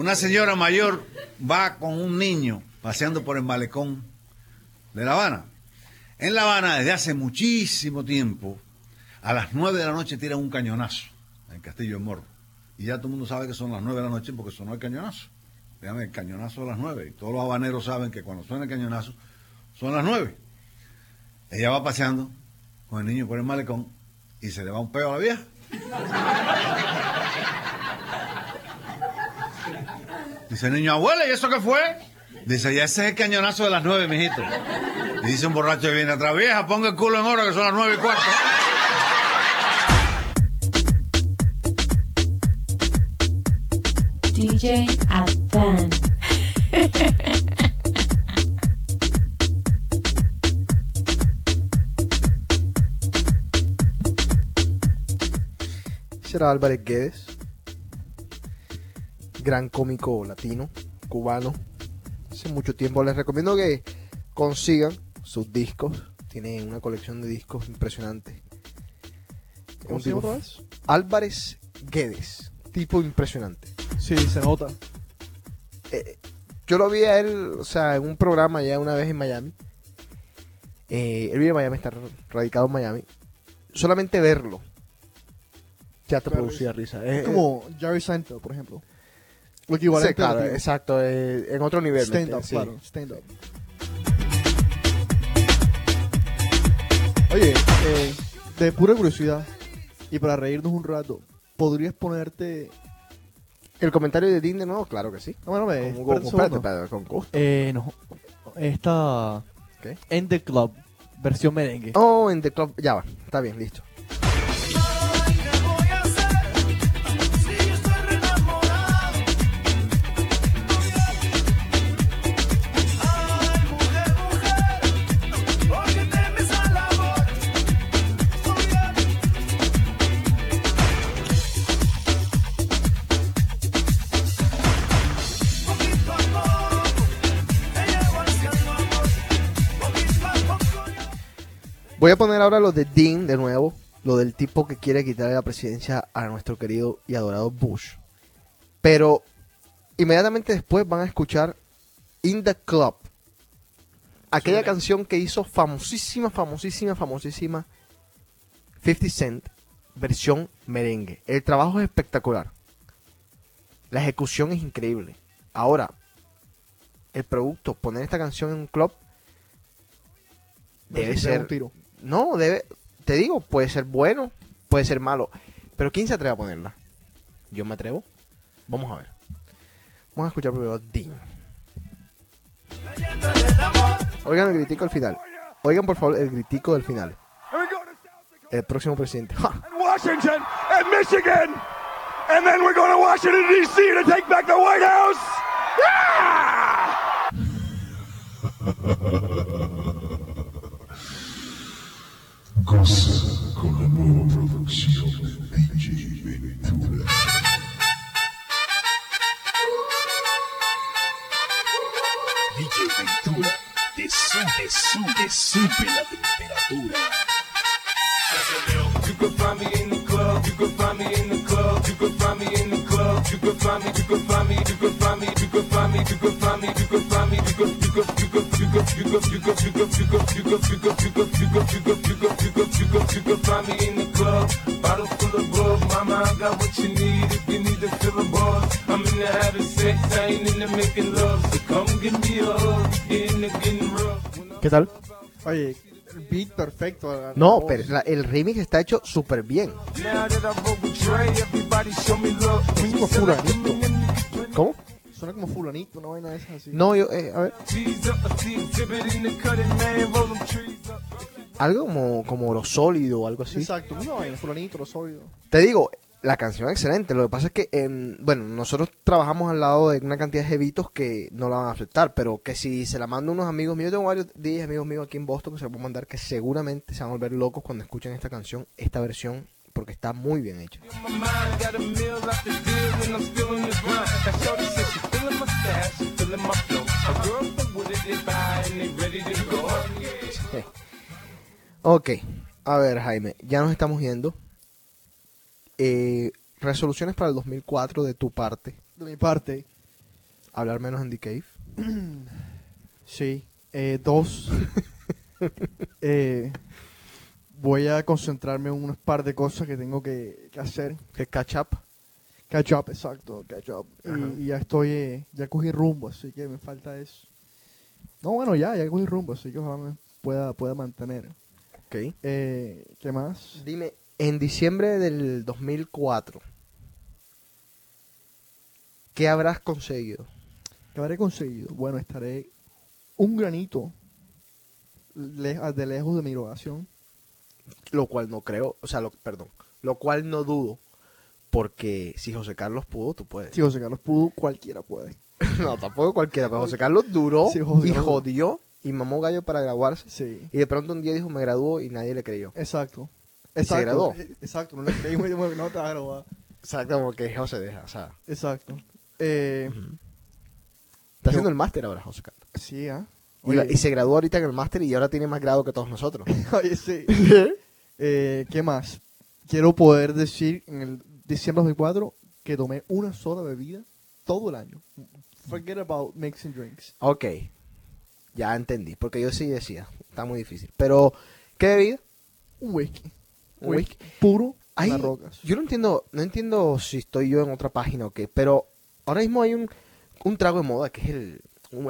Una señora mayor va con un niño paseando por el malecón de La Habana. En La Habana, desde hace muchísimo tiempo, a las 9 de la noche tiran un cañonazo en Castillo de Morro. Y ya todo el mundo sabe que son las 9 de la noche porque sonó el cañonazo. Dígame, el cañonazo a las 9. Y todos los habaneros saben que cuando suena el cañonazo son las 9. Ella va paseando con el niño por el malecón y se le va un peo a la vieja. Dice el niño, abuela, ¿y eso qué fue? Dice, ya ese es el cañonazo de las 9, mijito. Y dice un borracho que viene atrás, vieja, ponga el culo en hora que son las 9 y cuarto. DJ Advan. Será Álvarez Guedes, gran cómico latino, cubano. Hace mucho tiempo les recomiendo que consigan sus discos. Tiene una colección de discos impresionante. ¿Cómo Un se llama? Álvarez Guedes, tipo impresionante. Sí, se nota. Eh, yo lo vi a él, o sea, en un programa ya una vez en Miami. Eh, él vive en Miami, está radicado en Miami. Solamente verlo ya te Claro, producía risa. Es como Jerry Seinfeld, por ejemplo. Lo equivalente Sí, claro, exacto, eh, en otro nivel. Stand up, sí. claro, stand up. Oye, eh, de pura curiosidad y para reírnos un rato, ¿podrías ponerte El comentario de Dean de nuevo, claro que sí. No, bueno, me- Con- espérate espérate, con gusto. Eh, no. Esta. ¿Qué? En the Club, versión merengue. Oh, en The Club, ya va, está bien, listo. Ahora lo de Dean de nuevo, lo del tipo que quiere quitarle la presidencia a nuestro querido y adorado Bush. Pero inmediatamente después van a escuchar In the Club, aquella canción que hizo famosísima, famosísima, famosísima 50 Cent, versión merengue. El trabajo es espectacular. La ejecución es increíble. Ahora, el producto, poner esta canción en un club, debe ser... un tiro. No, debe... Te digo, puede ser bueno, puede ser malo. Pero ¿quién se atreve a ponerla? Yo me atrevo. Vamos a ver. Vamos a escuchar primero a Dean. Oigan el gritico al final. Oigan por favor el gritico del final. El próximo presidente. ¡Ja! Washington and Michigan. And then we're going to Washington, D.C. to take back the White House. Goza con la nueva producción de DJ Ventura. DJ Ventura, te sube, sube, sube la temperatura. You could find me in the club, you could find me in find me, you could find me, you could find me, you could find me, you could find me, you could find me, you could, you could, you could, you could, you could, you could, you could, you could, you could, you could, you could, you could, you could, you could, you could, you could, you could find me in the club, bottle full of bug, mama, I got what you need if you need to fill a buzz. I'm in the having sex, I ain't in the making love, so come give me a hug, get in the getting rough. ¿Qué tal? Oye, beat perfecto. No, pero la- el remix está hecho súper bien. Suena como fulanito. ¿Cómo? Suena como fulanito, una vaina de esas así. No, yo, eh, a ver. Algo como, como lo sólido o algo así. Exacto, una vaina, fulanito, lo sólido. Te digo, la canción es excelente. Lo que pasa es que, bueno, nosotros trabajamos al lado de una cantidad de jevitos que no la van a aceptar, pero que si se la mando a unos amigos míos, yo tengo varios 10 amigos míos aquí en Boston que se la puedo mandar que seguramente se van a volver locos cuando escuchen esta canción, esta versión, porque está muy bien hecha. Ok, a ver Jaime, ya nos estamos yendo. Eh, resoluciones para el 2004 de tu parte. De mi parte, Hablar menos en The Cave. sí. Eh, dos. eh, voy a concentrarme en un par de cosas que tengo que, que hacer. Que catch up. Catch up, exacto, catch up. Y ya estoy, eh, ya cogí rumbo, así que me falta eso. No, bueno, ya, ya cogí rumbo, así que ojalá me pueda, pueda mantener. Ok. Eh, ¿Qué más? Dime, en diciembre del 2004, ¿qué habrás conseguido? ¿Qué habré conseguido? Bueno, estaré un granito le- de lejos de mi grabación. Lo cual no creo, o sea, lo, perdón, lo cual no dudo, porque si José Carlos pudo, tú puedes. Si José Carlos pudo, cualquiera puede. no, tampoco cualquiera, pero José Carlos duró Sí, José y Carlos- jodió y mamó gallo para graduarse. Sí, Y de pronto un día dijo, me graduó y nadie le creyó. exacto. Se Exacto. graduó. eh, Exacto, no le creímos y dijimos, no te vas a graduar. Exacto, porque José deja, o sea, Exacto. Eh, está Yo- haciendo el máster ahora, José Carlos. sí, ¿ah? Y, se graduó ahorita en el máster y ahora tiene más grado que todos nosotros. Oye, sí. Eh, ¿Qué más? Quiero poder decir en el diciembre de 2004 que tomé una sola bebida todo el año. Forget about mixing drinks. ok, ya entendí, porque yo sí decía, está muy difícil. Pero, ¿qué bebida? Un whisky. Whisky. Puro Hay- las rocas. Yo no entiendo, no entiendo si estoy yo en otra página o qué, pero ahora mismo hay un, un trago de moda que es el,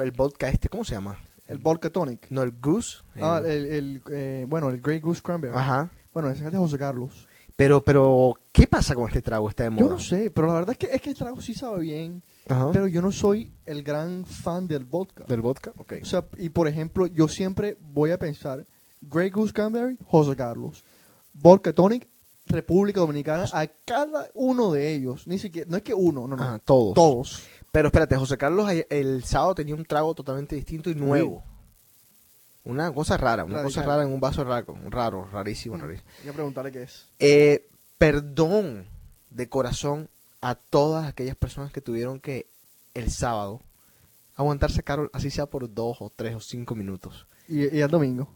el vodka este, ¿cómo se llama? El vodka tonic. No, el Goose. Ah, el- el, el, eh, bueno, el Grey Goose Cranberry. Ajá. Bueno, ese es de José Carlos. Pero, pero, ¿qué pasa con este trago? Está de moda. Yo no sé, pero la verdad es que, es que el trago sí sabe bien. Ajá. Pero yo no soy el gran fan del vodka. ¿Del vodka? Ok. O sea, y por ejemplo, yo siempre voy a pensar Grey Goose Cranberry, José Carlos. Vodka Tonic, República Dominicana, a cada uno de ellos. Ni siquiera, no es que uno, no, no. Ajá, todos. Todos. Pero espérate, José Carlos el sábado tenía un trago totalmente distinto y nuevo. Una cosa rara, una cosa rara en un vaso raro, raro, rarísimo, rarísimo. Voy a preguntarle qué es. Eh, perdón de corazón a todas aquellas personas que tuvieron que el sábado aguantarse Carol, así sea por dos o tres o cinco minutos. Y, y el domingo.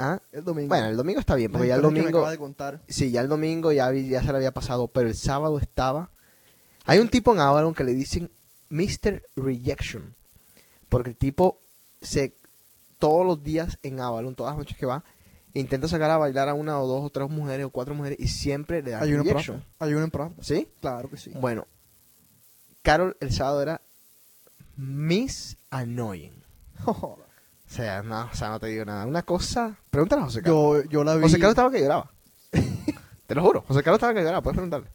¿Ah? El domingo. Bueno, el domingo está bien, porque ya el domingo... acaba de contar. Sí, ya el domingo ya, vi- ya se le había pasado, pero el sábado estaba... Hay un tipo en Avalon que le dicen Mr. Rejection, porque el tipo se todos los días en Avalon, todas las noches que va, intenta sacar a bailar a una o dos o tres mujeres o cuatro mujeres y siempre le da Hay rejection. En Pravda. ¿Sí? Claro que sí. Bueno, Carol el sábado era Miss Annoying. Joder. O sea, no, o sea, no te digo nada. Una cosa. Pregúntale a José Carlos. Yo, yo la vi. José Carlos estaba que lloraba. te lo juro. José Carlos estaba que lloraba. Puedes preguntarle.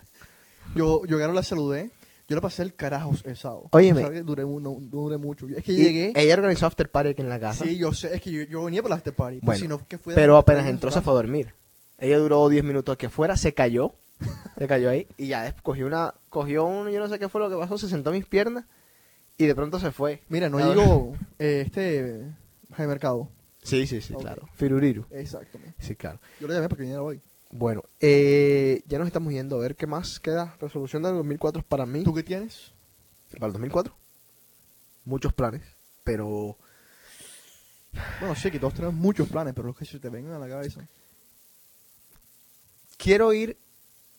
Yo, yo la saludé. Yo le pasé el carajo el sábado. Óyeme. O sea, duré, no, duré mucho. Es que Y llegué. Ella organizó after party aquí en la casa. Sí, yo sé. Es que yo, yo venía por la after party. Bueno, si no, que pero apenas entró se fue a dormir. Ella duró 10 minutos aquí afuera, se cayó. se cayó ahí. Y ya cogió una. Cogió un. Yo no sé qué fue lo que pasó. Se sentó a mis piernas. Y de pronto se fue. Mira, no llegó eh, este. Jaime Mercado. Sí, sí, sí, claro. Firuriru. Exactamente. Sí, claro. Yo le llamé para que viniera hoy. Bueno, eh, ya nos estamos yendo a ver qué más queda. Resolución del 2004 es para mí. ¿Tú qué tienes? Para el 2004. Muchos planes, pero Bueno, sí, que todos tenemos muchos planes, pero los que se te vengan a la cabeza. quiero ir,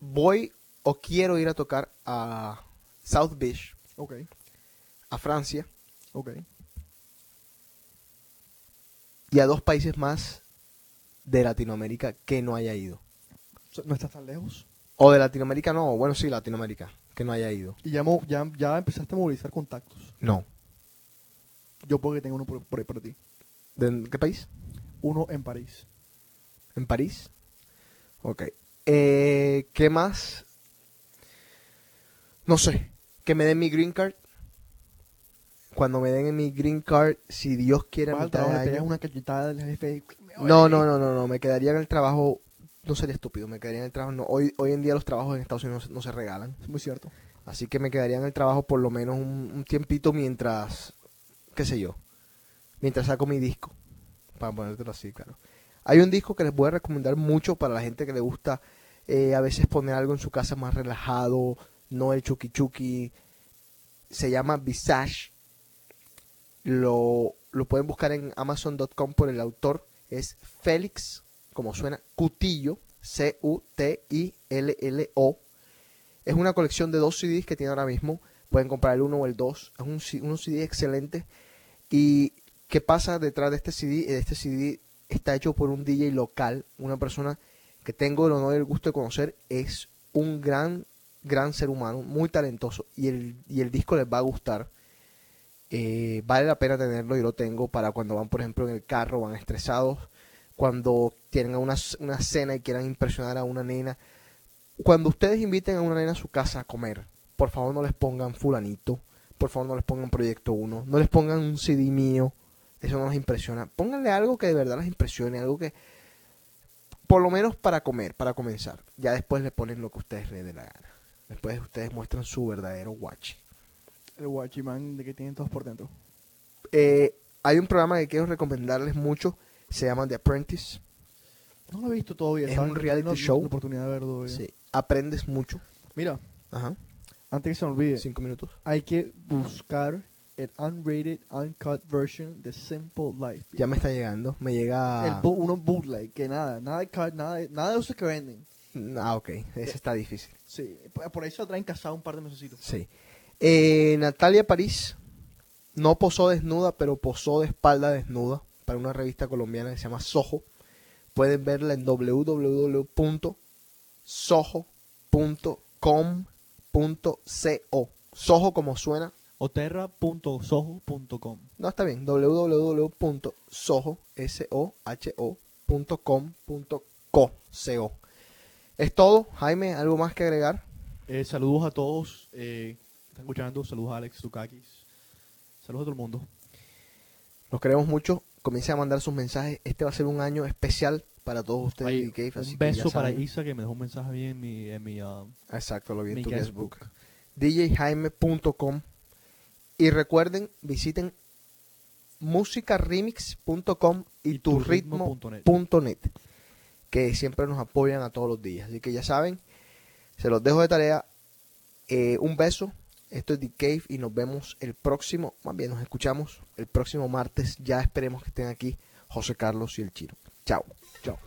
voy o quiero ir a tocar a South Beach, Ok, a Francia ok. Y a dos países más de Latinoamérica que no haya ido. No estás tan lejos. O de Latinoamérica no, bueno sí, Latinoamérica, que no haya ido. Y ya, mo- ya, ya empezaste a movilizar contactos. No. Yo puedo que tenga uno por, por ahí para ti. ¿De qué país? Uno en París. ¿En París? Ok. Eh, ¿Qué más? No sé. Que me den mi green card. Cuando me den mi green card, si Dios quiere, a mitad de año- una cachetada del jefe. No, no, no, no, no. Me quedaría en el trabajo. No sería estúpido. Me quedaría en el trabajo. No, hoy, hoy en día los trabajos en Estados Unidos no, se- no se regalan. Es muy cierto. Así que me quedaría en el trabajo por lo menos un, un tiempito mientras, qué sé yo, mientras saco mi disco. Para ponértelo así, claro. Hay un disco que les voy a recomendar mucho para la gente que le gusta eh, a veces poner algo en su casa más relajado, no el chuki chuki. Se llama Visage. Lo, lo pueden buscar en amazon.com por el autor. Es Félix, como suena, Cutillo, C-U-T-I-L-L-O. Es una colección de dos CDs que tiene ahora mismo. Pueden comprar el uno o el dos. Es un, unos CD excelentes. ¿Y qué pasa detrás de este CD? Este CD está hecho por un DJ local, una persona que tengo el honor y el gusto de conocer. Es un gran, gran ser humano, muy talentoso. Y el, y el disco les va a gustar. Eh, vale la pena tenerlo, yo lo tengo para cuando van, por ejemplo, en el carro, van estresados, cuando tienen una, una cena y quieran impresionar a una nena. Cuando ustedes inviten a una nena a su casa a comer, por favor no les pongan fulanito, por favor no les pongan Proyecto 1, no les pongan un CD mío, eso no les impresiona. Pónganle algo que de verdad les impresione, algo que, por lo menos para comer, para comenzar. Ya después le ponen lo que ustedes les dé la gana. Después ustedes muestran su verdadero watch. El Watchman de que tienen todos por dentro. Eh, hay un programa que quiero recomendarles mucho, se llama The Apprentice. No lo he visto todavía. Es ¿sabes? un reality No- no- show. La oportunidad de verlo. todavía. Sí, aprendes mucho. Mira, Ajá. antes que se me olvide, Cinco minutos. hay que buscar el unrated, uncut version de Simple Life. Ya me está llegando. Me llega. El bu- uno bootleg, que nada, nada de cut, nada de, nada de esos que venden. Ah, ok. Ese está difícil. Sí, por lo traen casado un par de meses. Sí. Eh, Natalia París no posó desnuda, pero posó de espalda desnuda para una revista colombiana que se llama Soho. Pueden verla en www.soho.com.co. Soho como suena. Oterra.soho.com. No, está bien. www.soho, S-O-H-O.com.co. CO. Es todo. Jaime, ¿algo más que agregar? Eh, saludos a todos. Eh, están escuchando. Saludos a Alex Dukakis. Saludos a todo el mundo. Los queremos mucho. Comiencen a mandar sus mensajes. Este va a ser un año especial para todos ustedes. Así un que beso para. Isa que me dejó un mensaje ahí en mi, en mi, ah, Exacto, lo vi en tu guestbook. djjaime.com y recuerden, visiten musicaremix.com y turritmo.net. turritmo.net que siempre nos apoyan a todos los días. Así que ya saben, se los dejo de tarea. Eh, un beso. Esto es The Cave y nos vemos el próximo, más bien nos escuchamos el próximo martes. Ya esperemos que estén aquí José Carlos y el Chino. Chao. Chao.